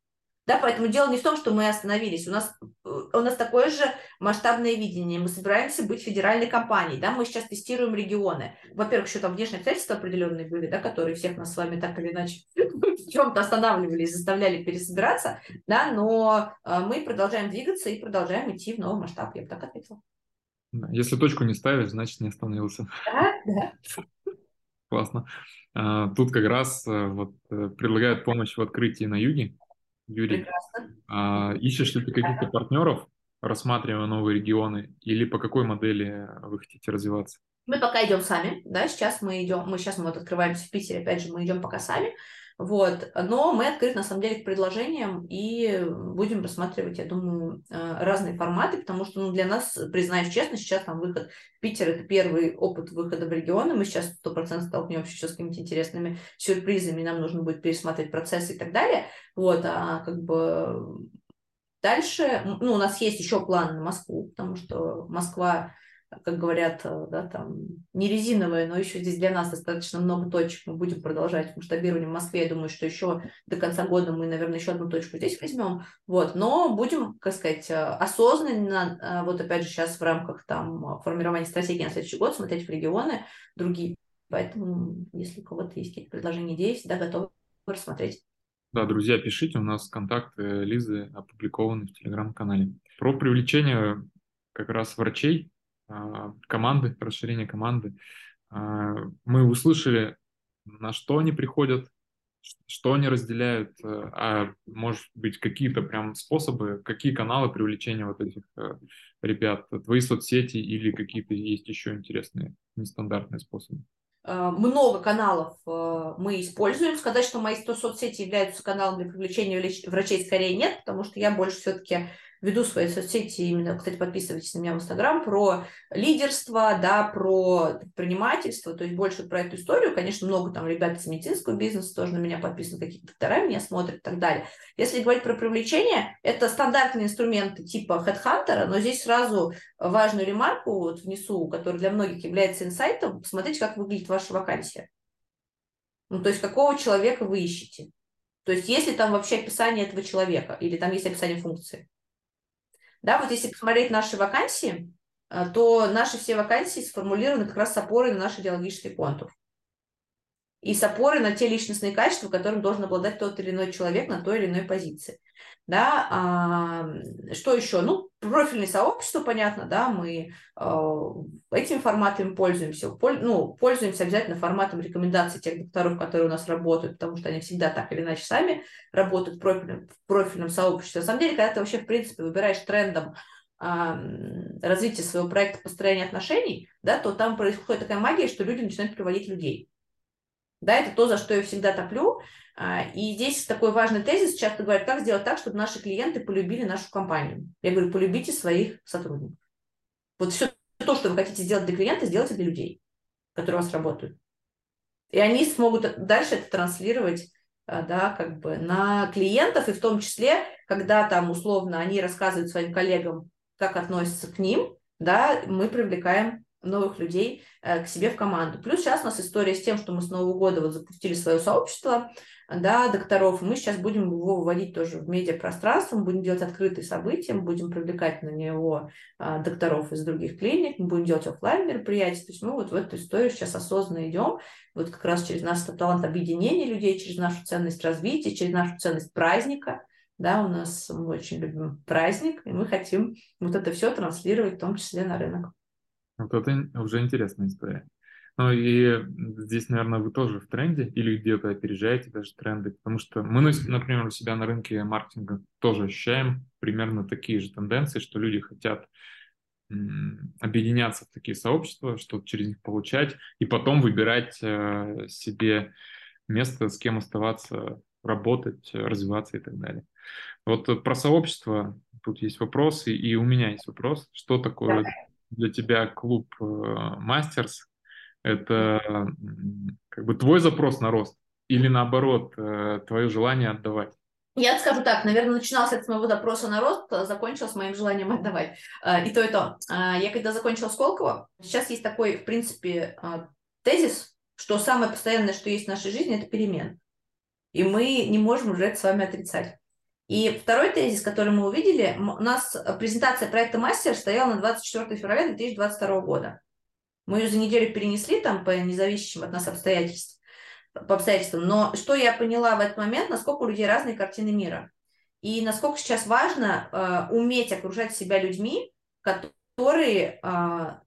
Да, поэтому дело не в том, что мы остановились. У нас, э, у нас такое же масштабное видение. Мы собираемся быть федеральной компанией. Да? Мы сейчас тестируем регионы. Во-первых, еще там внешние обстоятельства определенные были, да, которые всех нас с вами так или иначе в чем-то останавливали и заставляли пересобираться. Да? Но э, мы продолжаем двигаться и продолжаем идти в новый масштаб. Я бы так ответила. Если точку не ставишь, значит не остановился. Да, да. Классно. А, тут как раз э, вот предлагают помощь в открытии на юге. Юрий, Прекрасно. А, ищешь ли ты каких-то партнеров, рассматривая новые регионы, или по какой модели вы хотите развиваться? Мы пока идем сами, да, сейчас мы идем, мы сейчас мы вот открываемся в Питере, опять же, мы идем пока сами, вот. Но мы открыты, на самом деле, к предложениям и будем рассматривать, я думаю, э, разные форматы, потому что ну, для нас, признаюсь честно, сейчас там выход в Питер – это первый опыт выхода в регионы. Мы сейчас сто процентов столкнемся еще с какими-то интересными сюрпризами, нам нужно будет пересматривать процессы и так далее. Вот, а как бы дальше, ну, у нас есть еще план на Москву, потому что Москва как говорят, э, да, там, не резиновые, но еще здесь для нас достаточно много точек. Мы будем продолжать масштабирование в Москве. Я думаю, что еще до конца года мы, наверное, еще одну точку здесь возьмем. Вот. Но будем, как сказать, э, осознанно, э, вот опять же сейчас в рамках там формирования стратегии на следующий год смотреть в регионы другие. Поэтому, если у кого-то есть какие-то предложения, идеи, всегда готовы рассмотреть. Да, друзья, пишите, у нас контакты Лизы опубликованы в телеграм-канале. Про привлечение как раз врачей команды, расширение команды. А, мы услышали, на что они приходят, что они разделяют, э, а может быть какие-то прям способы, какие каналы привлечения вот этих э, ребят, твои соцсети или какие-то есть еще интересные нестандартные способы? Э, много каналов мы используем. Сказать, что мои соцсети являются каналом для привлечения врачей скорее нет, потому что я больше все-таки веду свои соцсети, именно, кстати, подписывайтесь на меня в Инстаграм, про лидерство, да, про предпринимательство, то есть больше про эту историю. Конечно, много там ребят из медицинского бизнеса тоже на меня подписаны, какие-то доктора меня смотрят и так далее. Если говорить про привлечение, это стандартные инструменты типа HeadHunter, но здесь сразу важную ремарку вот внесу, которая для многих является инсайтом, посмотрите, как выглядит ваша вакансия. Ну, то есть какого человека вы ищете. То есть есть ли там вообще описание этого человека, или там есть описание функции. Да, вот если посмотреть наши вакансии, э, то наши все вакансии сформулированы как раз с опорой на наш идеологический контур. И с опорой на те личностные качества, которым должен обладать тот или иной человек на той или иной позиции. Да, а, что еще? Ну, профильное сообщество, понятно, да, мы э, этими форматами пользуемся. Поль, ну, пользуемся обязательно форматом рекомендаций тех докторов, которые у нас работают, потому что они всегда так или иначе сами работают в профильном, в профильном сообществе. На самом деле, когда ты вообще, в принципе, выбираешь трендом развития своего проекта построения отношений, да, то там происходит такая магия, что люди начинают приводить людей. Да, это то, за что я всегда топлю. А, и здесь такой важный тезис, часто говорят, как сделать так, чтобы наши клиенты полюбили нашу компанию. Я говорю, полюбите своих сотрудников. Вот все то, что вы хотите сделать для клиента, сделайте для людей, которые у вас работают. И они смогут дальше это транслировать а, да, как бы на клиентов, и в том числе, когда там условно они рассказывают своим коллегам, как относятся к ним, да, мы привлекаем новых людей э, к себе в команду. Плюс сейчас у нас история с тем, что мы с Нового года вот запустили свое сообщество, да, докторов. Мы сейчас будем его выводить тоже в медиапространство, мы будем делать открытые события, мы будем привлекать на него а, докторов из других клиник, мы будем делать офлайн мероприятия. То есть мы вот в эту историю сейчас осознанно идем, вот как раз через наш талант объединения людей, через нашу ценность развития, через нашу ценность праздника. Да, у нас мы очень любим праздник, и мы хотим вот это все транслировать, в том числе на рынок. Вот это уже интересная история. Ну и здесь, наверное, вы тоже в тренде или где-то опережаете даже тренды, потому что мы, например, у себя на рынке маркетинга тоже ощущаем примерно такие же тенденции, что люди хотят объединяться в такие сообщества, что через них получать, и потом выбирать э, себе место, с кем оставаться, работать, развиваться и так далее. Вот про сообщество тут есть вопросы, и у меня есть вопрос. Что такое для тебя клуб Мастерс? Это как бы твой запрос на рост или наоборот э, твое желание отдавать? Я скажу так, наверное, начинался с моего запроса на рост, а закончил с моим желанием отдавать. Э, и то, и то. Э, я когда закончила Сколково, сейчас есть такой, в принципе, тезис, что самое постоянное, что есть в нашей жизни, это перемен. И мы не можем уже это с вами отрицать. И второй тезис, который мы увидели, у нас презентация проекта «Мастер» стояла на 24 февраля 2022 года. Мы ее за неделю перенесли там по независящим от нас обстоятельствам, по обстоятельствам. Но что я поняла в этот момент, насколько у людей разные картины мира. И насколько сейчас важно э, уметь окружать себя людьми, которые, э,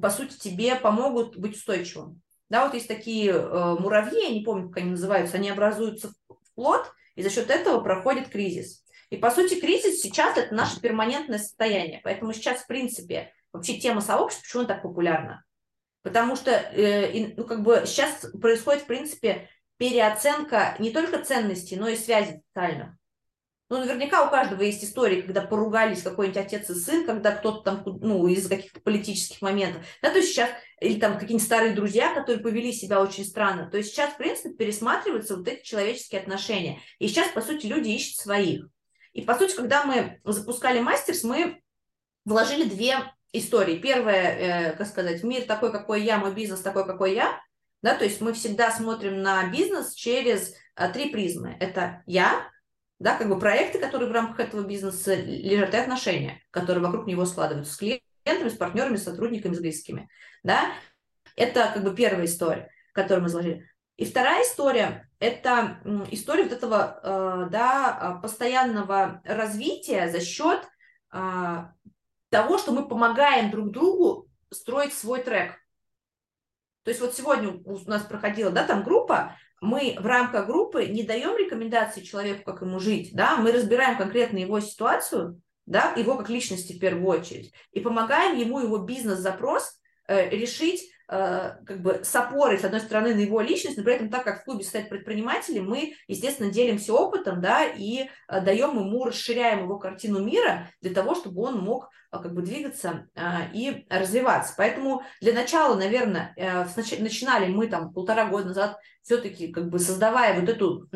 по сути, тебе помогут быть устойчивым. Да, вот есть такие э, муравьи, я не помню, как они называются, они образуются в плод, и за счет этого проходит кризис. И, по сути, кризис сейчас – это наше перманентное состояние. Поэтому сейчас, в принципе, вообще тема сообщества, почему она так популярна? Потому что э, ну, как бы сейчас происходит, в принципе, переоценка не только ценностей, но и связей социальных. Ну, наверняка у каждого есть истории, когда поругались какой-нибудь отец и сын, когда кто-то там, ну, из-за каких-то политических моментов. Да, то есть сейчас, или там какие-нибудь старые друзья, которые повели себя очень странно. То есть сейчас, в принципе, пересматриваются вот эти человеческие отношения. И сейчас, по сути, люди ищут своих. И, по сути, когда мы запускали мастерс, мы вложили две историй. Первое, как сказать, мир такой, какой я, мой бизнес такой, какой я. Да, то есть мы всегда смотрим на бизнес через три призмы. Это я, да, как бы проекты, которые в рамках этого бизнеса лежат, и отношения, которые вокруг него складываются с клиентами, с партнерами, с сотрудниками, с близкими, да. Это как бы первая история, которую мы изложили. И вторая история – это история вот этого э, да, постоянного развития за счет э, того, что мы помогаем друг другу строить свой трек. То есть вот сегодня у нас проходила да, там группа, мы в рамках группы не даем рекомендации человеку, как ему жить, да, мы разбираем конкретно его ситуацию, да, его как личности в первую очередь, и помогаем ему его бизнес-запрос э, решить как бы с опорой, с одной стороны, на его личность, но при этом, так как в клубе стоят предприниматели, мы, естественно, делимся опытом, да, и э, даем ему, расширяем его картину мира для того, чтобы он мог э, как бы двигаться и развиваться. Поэтому для начала, наверное, начинали мы там полтора года назад все-таки как бы создавая вот эту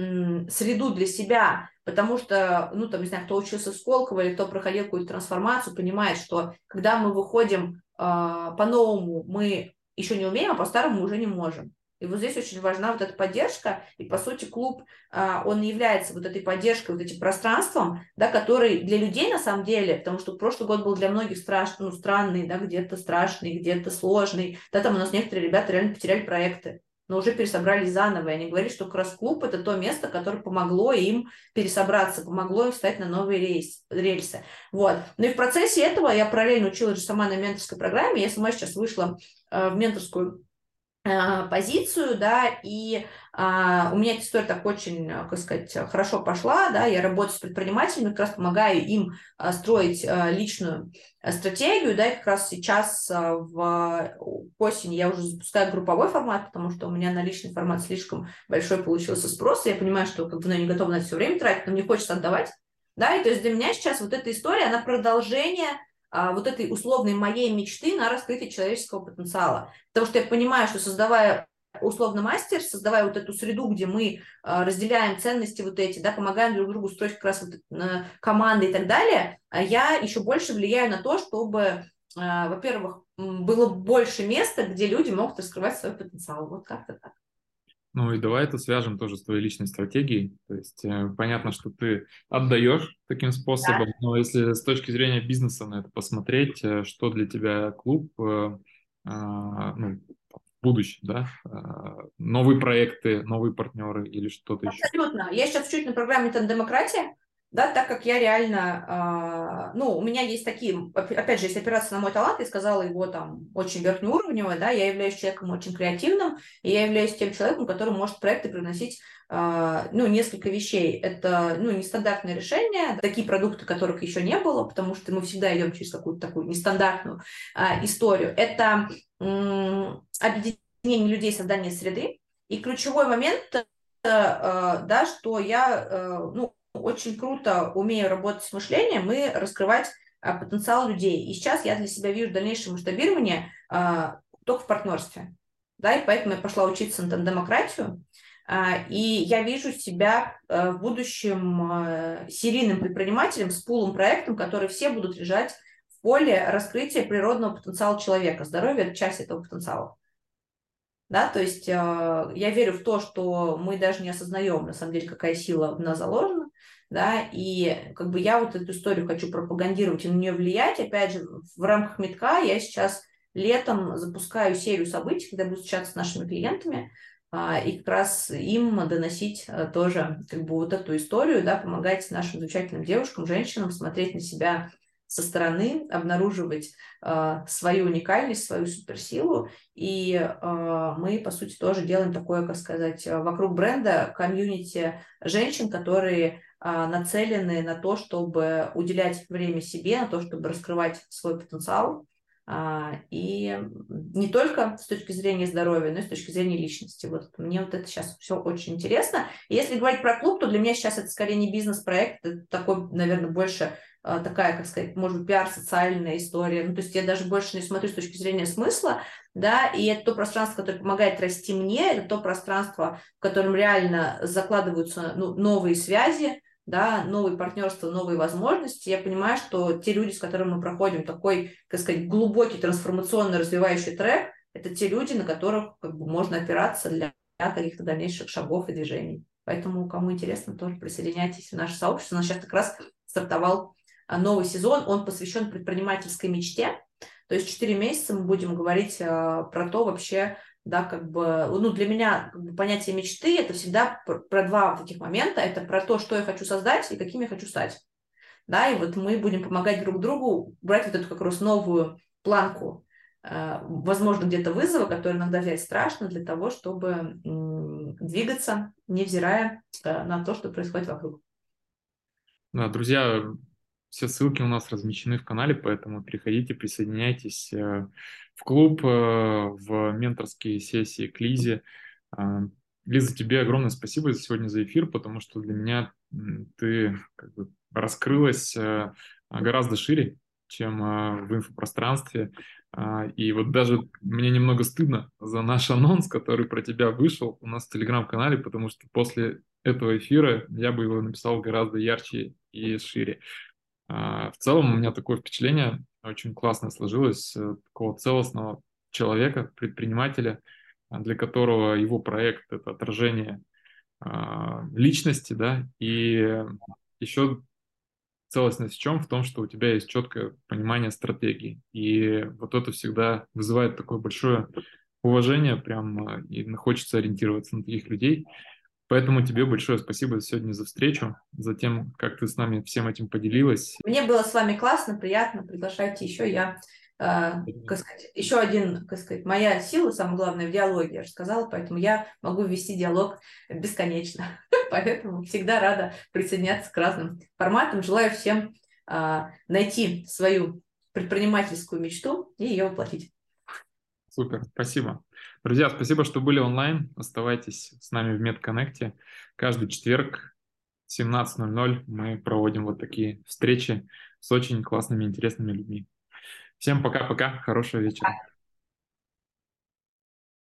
среду для себя, потому что, ну, там, не знаю, кто учился в Сколково или кто проходил какую-то трансформацию, понимает, что когда мы выходим по-новому, мы еще не умеем, а по-старому уже не можем. И вот здесь очень важна вот эта поддержка, и по сути клуб, а, он является вот этой поддержкой, вот этим пространством, да, который для людей на самом деле, потому что прошлый год был для многих страшный, ну, странный, да, где-то страшный, где-то сложный, да, там у нас некоторые ребята реально потеряли проекты, но уже пересобрались заново, и они говорили, что как раз клуб – это то место, которое помогло им пересобраться, помогло им встать на новые рейс, рельсы. Вот. Ну и в процессе этого я параллельно училась же сама на менторской программе, я сама сейчас вышла Э, в менторскую позицию, да, и а, у меня эта история так очень, э, как сказать, хорошо пошла, да, я работаю с предпринимателями, как раз помогаю им а, строить а, личную стратегию, да, и как раз сейчас а, в осень я уже запускаю групповой формат, потому что у меня на личный формат слишком большой получился спрос, я понимаю, что как бы ну, я не готова на это все время тратить, но мне хочется отдавать, да, и то есть для меня сейчас вот эта история, она продолжение а, вот этой условной моей мечты на раскрытие человеческого потенциала. Потому что я понимаю, что создавая условно мастер, создавая вот эту среду, где мы а, разделяем ценности вот эти, да, помогаем друг другу строить как раз вот э, команды и так далее, а я еще больше влияю на то, чтобы, во-первых, было больше места, где люди могут раскрывать свой потенциал. Вот как-то так. Ну и давай это свяжем тоже с твоей личной стратегией. То есть э, понятно, что ты отдаешь таким способом, да. но если с точки зрения бизнеса на это посмотреть, э, что для тебя клуб э, а, ну, в будущем, да? А, новые проекты, новые партнеры или что-то еще? Абсолютно. Я сейчас чуть на программе «Демократия», да, так как я реально, э, ну, у меня есть такие, опять же, если опираться на мой талант, я сказала его там очень верхнеуровневый, да, я являюсь человеком очень креативным, и я являюсь тем человеком, который может проекты приносить, э, ну, несколько вещей. Это, ну, нестандартное решение, такие продукты, которых еще не было, потому что мы всегда идем через какую-то такую нестандартную э, историю. Это э, объединение людей, создание среды, и ключевой момент, э, да, что я, э, ну, очень круто умею работать с мышлением и раскрывать а, потенциал людей. И сейчас я для себя вижу дальнейшее масштабирование а, только в партнерстве. Да, и поэтому я пошла учиться на демократию. А, и я вижу себя а, в будущем а, серийным предпринимателем с пулом проектом, которые все будут лежать в поле раскрытия природного потенциала человека. Здоровье – это часть этого потенциала. Да, то есть э, я верю в то, что мы даже не осознаем, на самом деле, какая сила в нас заложена, да, и как бы я вот эту историю хочу пропагандировать и на нее влиять. Опять же, в рамках Метка я сейчас летом запускаю серию событий, когда буду встречаться с нашими клиентами, а, и как раз им доносить а, тоже как бы вот эту историю, да, помогать нашим замечательным девушкам, женщинам смотреть на себя со стороны, обнаруживать э, свою уникальность, свою суперсилу. И э, мы, по сути, тоже делаем такое, как сказать, вокруг бренда комьюнити женщин, которые а, нацелены на то, чтобы уделять время себе, на то, чтобы раскрывать свой потенциал. А, и не только с точки зрения здоровья, но и с точки зрения личности. Вот мне вот это сейчас все очень интересно. И если говорить про клуб, то для меня сейчас это скорее не бизнес-проект, это такой, наверное, больше а, такая, как сказать, может быть, пиар-социальная история. Ну, то есть я даже больше не смотрю с точки зрения смысла, да, и это то пространство, которое помогает расти мне, это то пространство, в котором реально закладываются ну, новые связи, да, новые партнерства, новые возможности, я понимаю, что те люди, с которыми мы проходим такой, как сказать, глубокий трансформационно развивающий трек, это те люди, на которых как бы, можно опираться для каких-то дальнейших шагов и движений. Поэтому, кому интересно, тоже присоединяйтесь в наше сообщество. У нас сейчас как раз стартовал а, новый сезон, он посвящен предпринимательской мечте. То есть 4 месяца мы будем говорить а, про то вообще, да, как бы, ну, для меня как бы, понятие мечты – это всегда про, два таких момента. Это про то, что я хочу создать и каким я хочу стать. Да, и вот мы будем помогать друг другу брать вот эту как раз новую планку, э, возможно, где-то вызова, который иногда взять страшно для того, чтобы двигаться, невзирая э, на то, что происходит вокруг. Да, друзья, все ссылки у нас размещены в канале, поэтому переходите, присоединяйтесь э, в клуб, э, в менторские сессии к Лизе. А, Лиза, тебе огромное спасибо сегодня за эфир, потому что для меня ты как бы раскрылась э, гораздо шире, чем в инфопространстве. И вот даже мне немного стыдно за наш анонс, который про тебя вышел у нас в телеграм-канале, потому что после этого эфира я бы его написал гораздо ярче и шире. А, в целом у меня такое впечатление очень классно сложилось э, такого целостного человека, предпринимателя, а, для которого его проект — это отражение а, личности, да, и еще целостность в чем? В том, что у тебя есть четкое понимание стратегии. И вот это всегда вызывает такое большое уважение, прям и хочется ориентироваться на таких людей. Поэтому тебе большое спасибо сегодня за встречу, за тем, как ты с нами всем этим поделилась. Мне было с вами классно, приятно. Приглашайте еще. Я, э, сказать, еще один, как сказать, моя сила, самое главное, в диалоге, я же сказала, поэтому я могу вести диалог бесконечно. поэтому всегда рада присоединяться к разным форматам. Желаю всем э, найти свою предпринимательскую мечту и ее воплотить. Супер, спасибо. Друзья, спасибо, что были онлайн. Оставайтесь с нами в MedConnect. Каждый четверг в 17.00 мы проводим вот такие встречи с очень классными, интересными людьми. Всем пока-пока, хорошего вечера.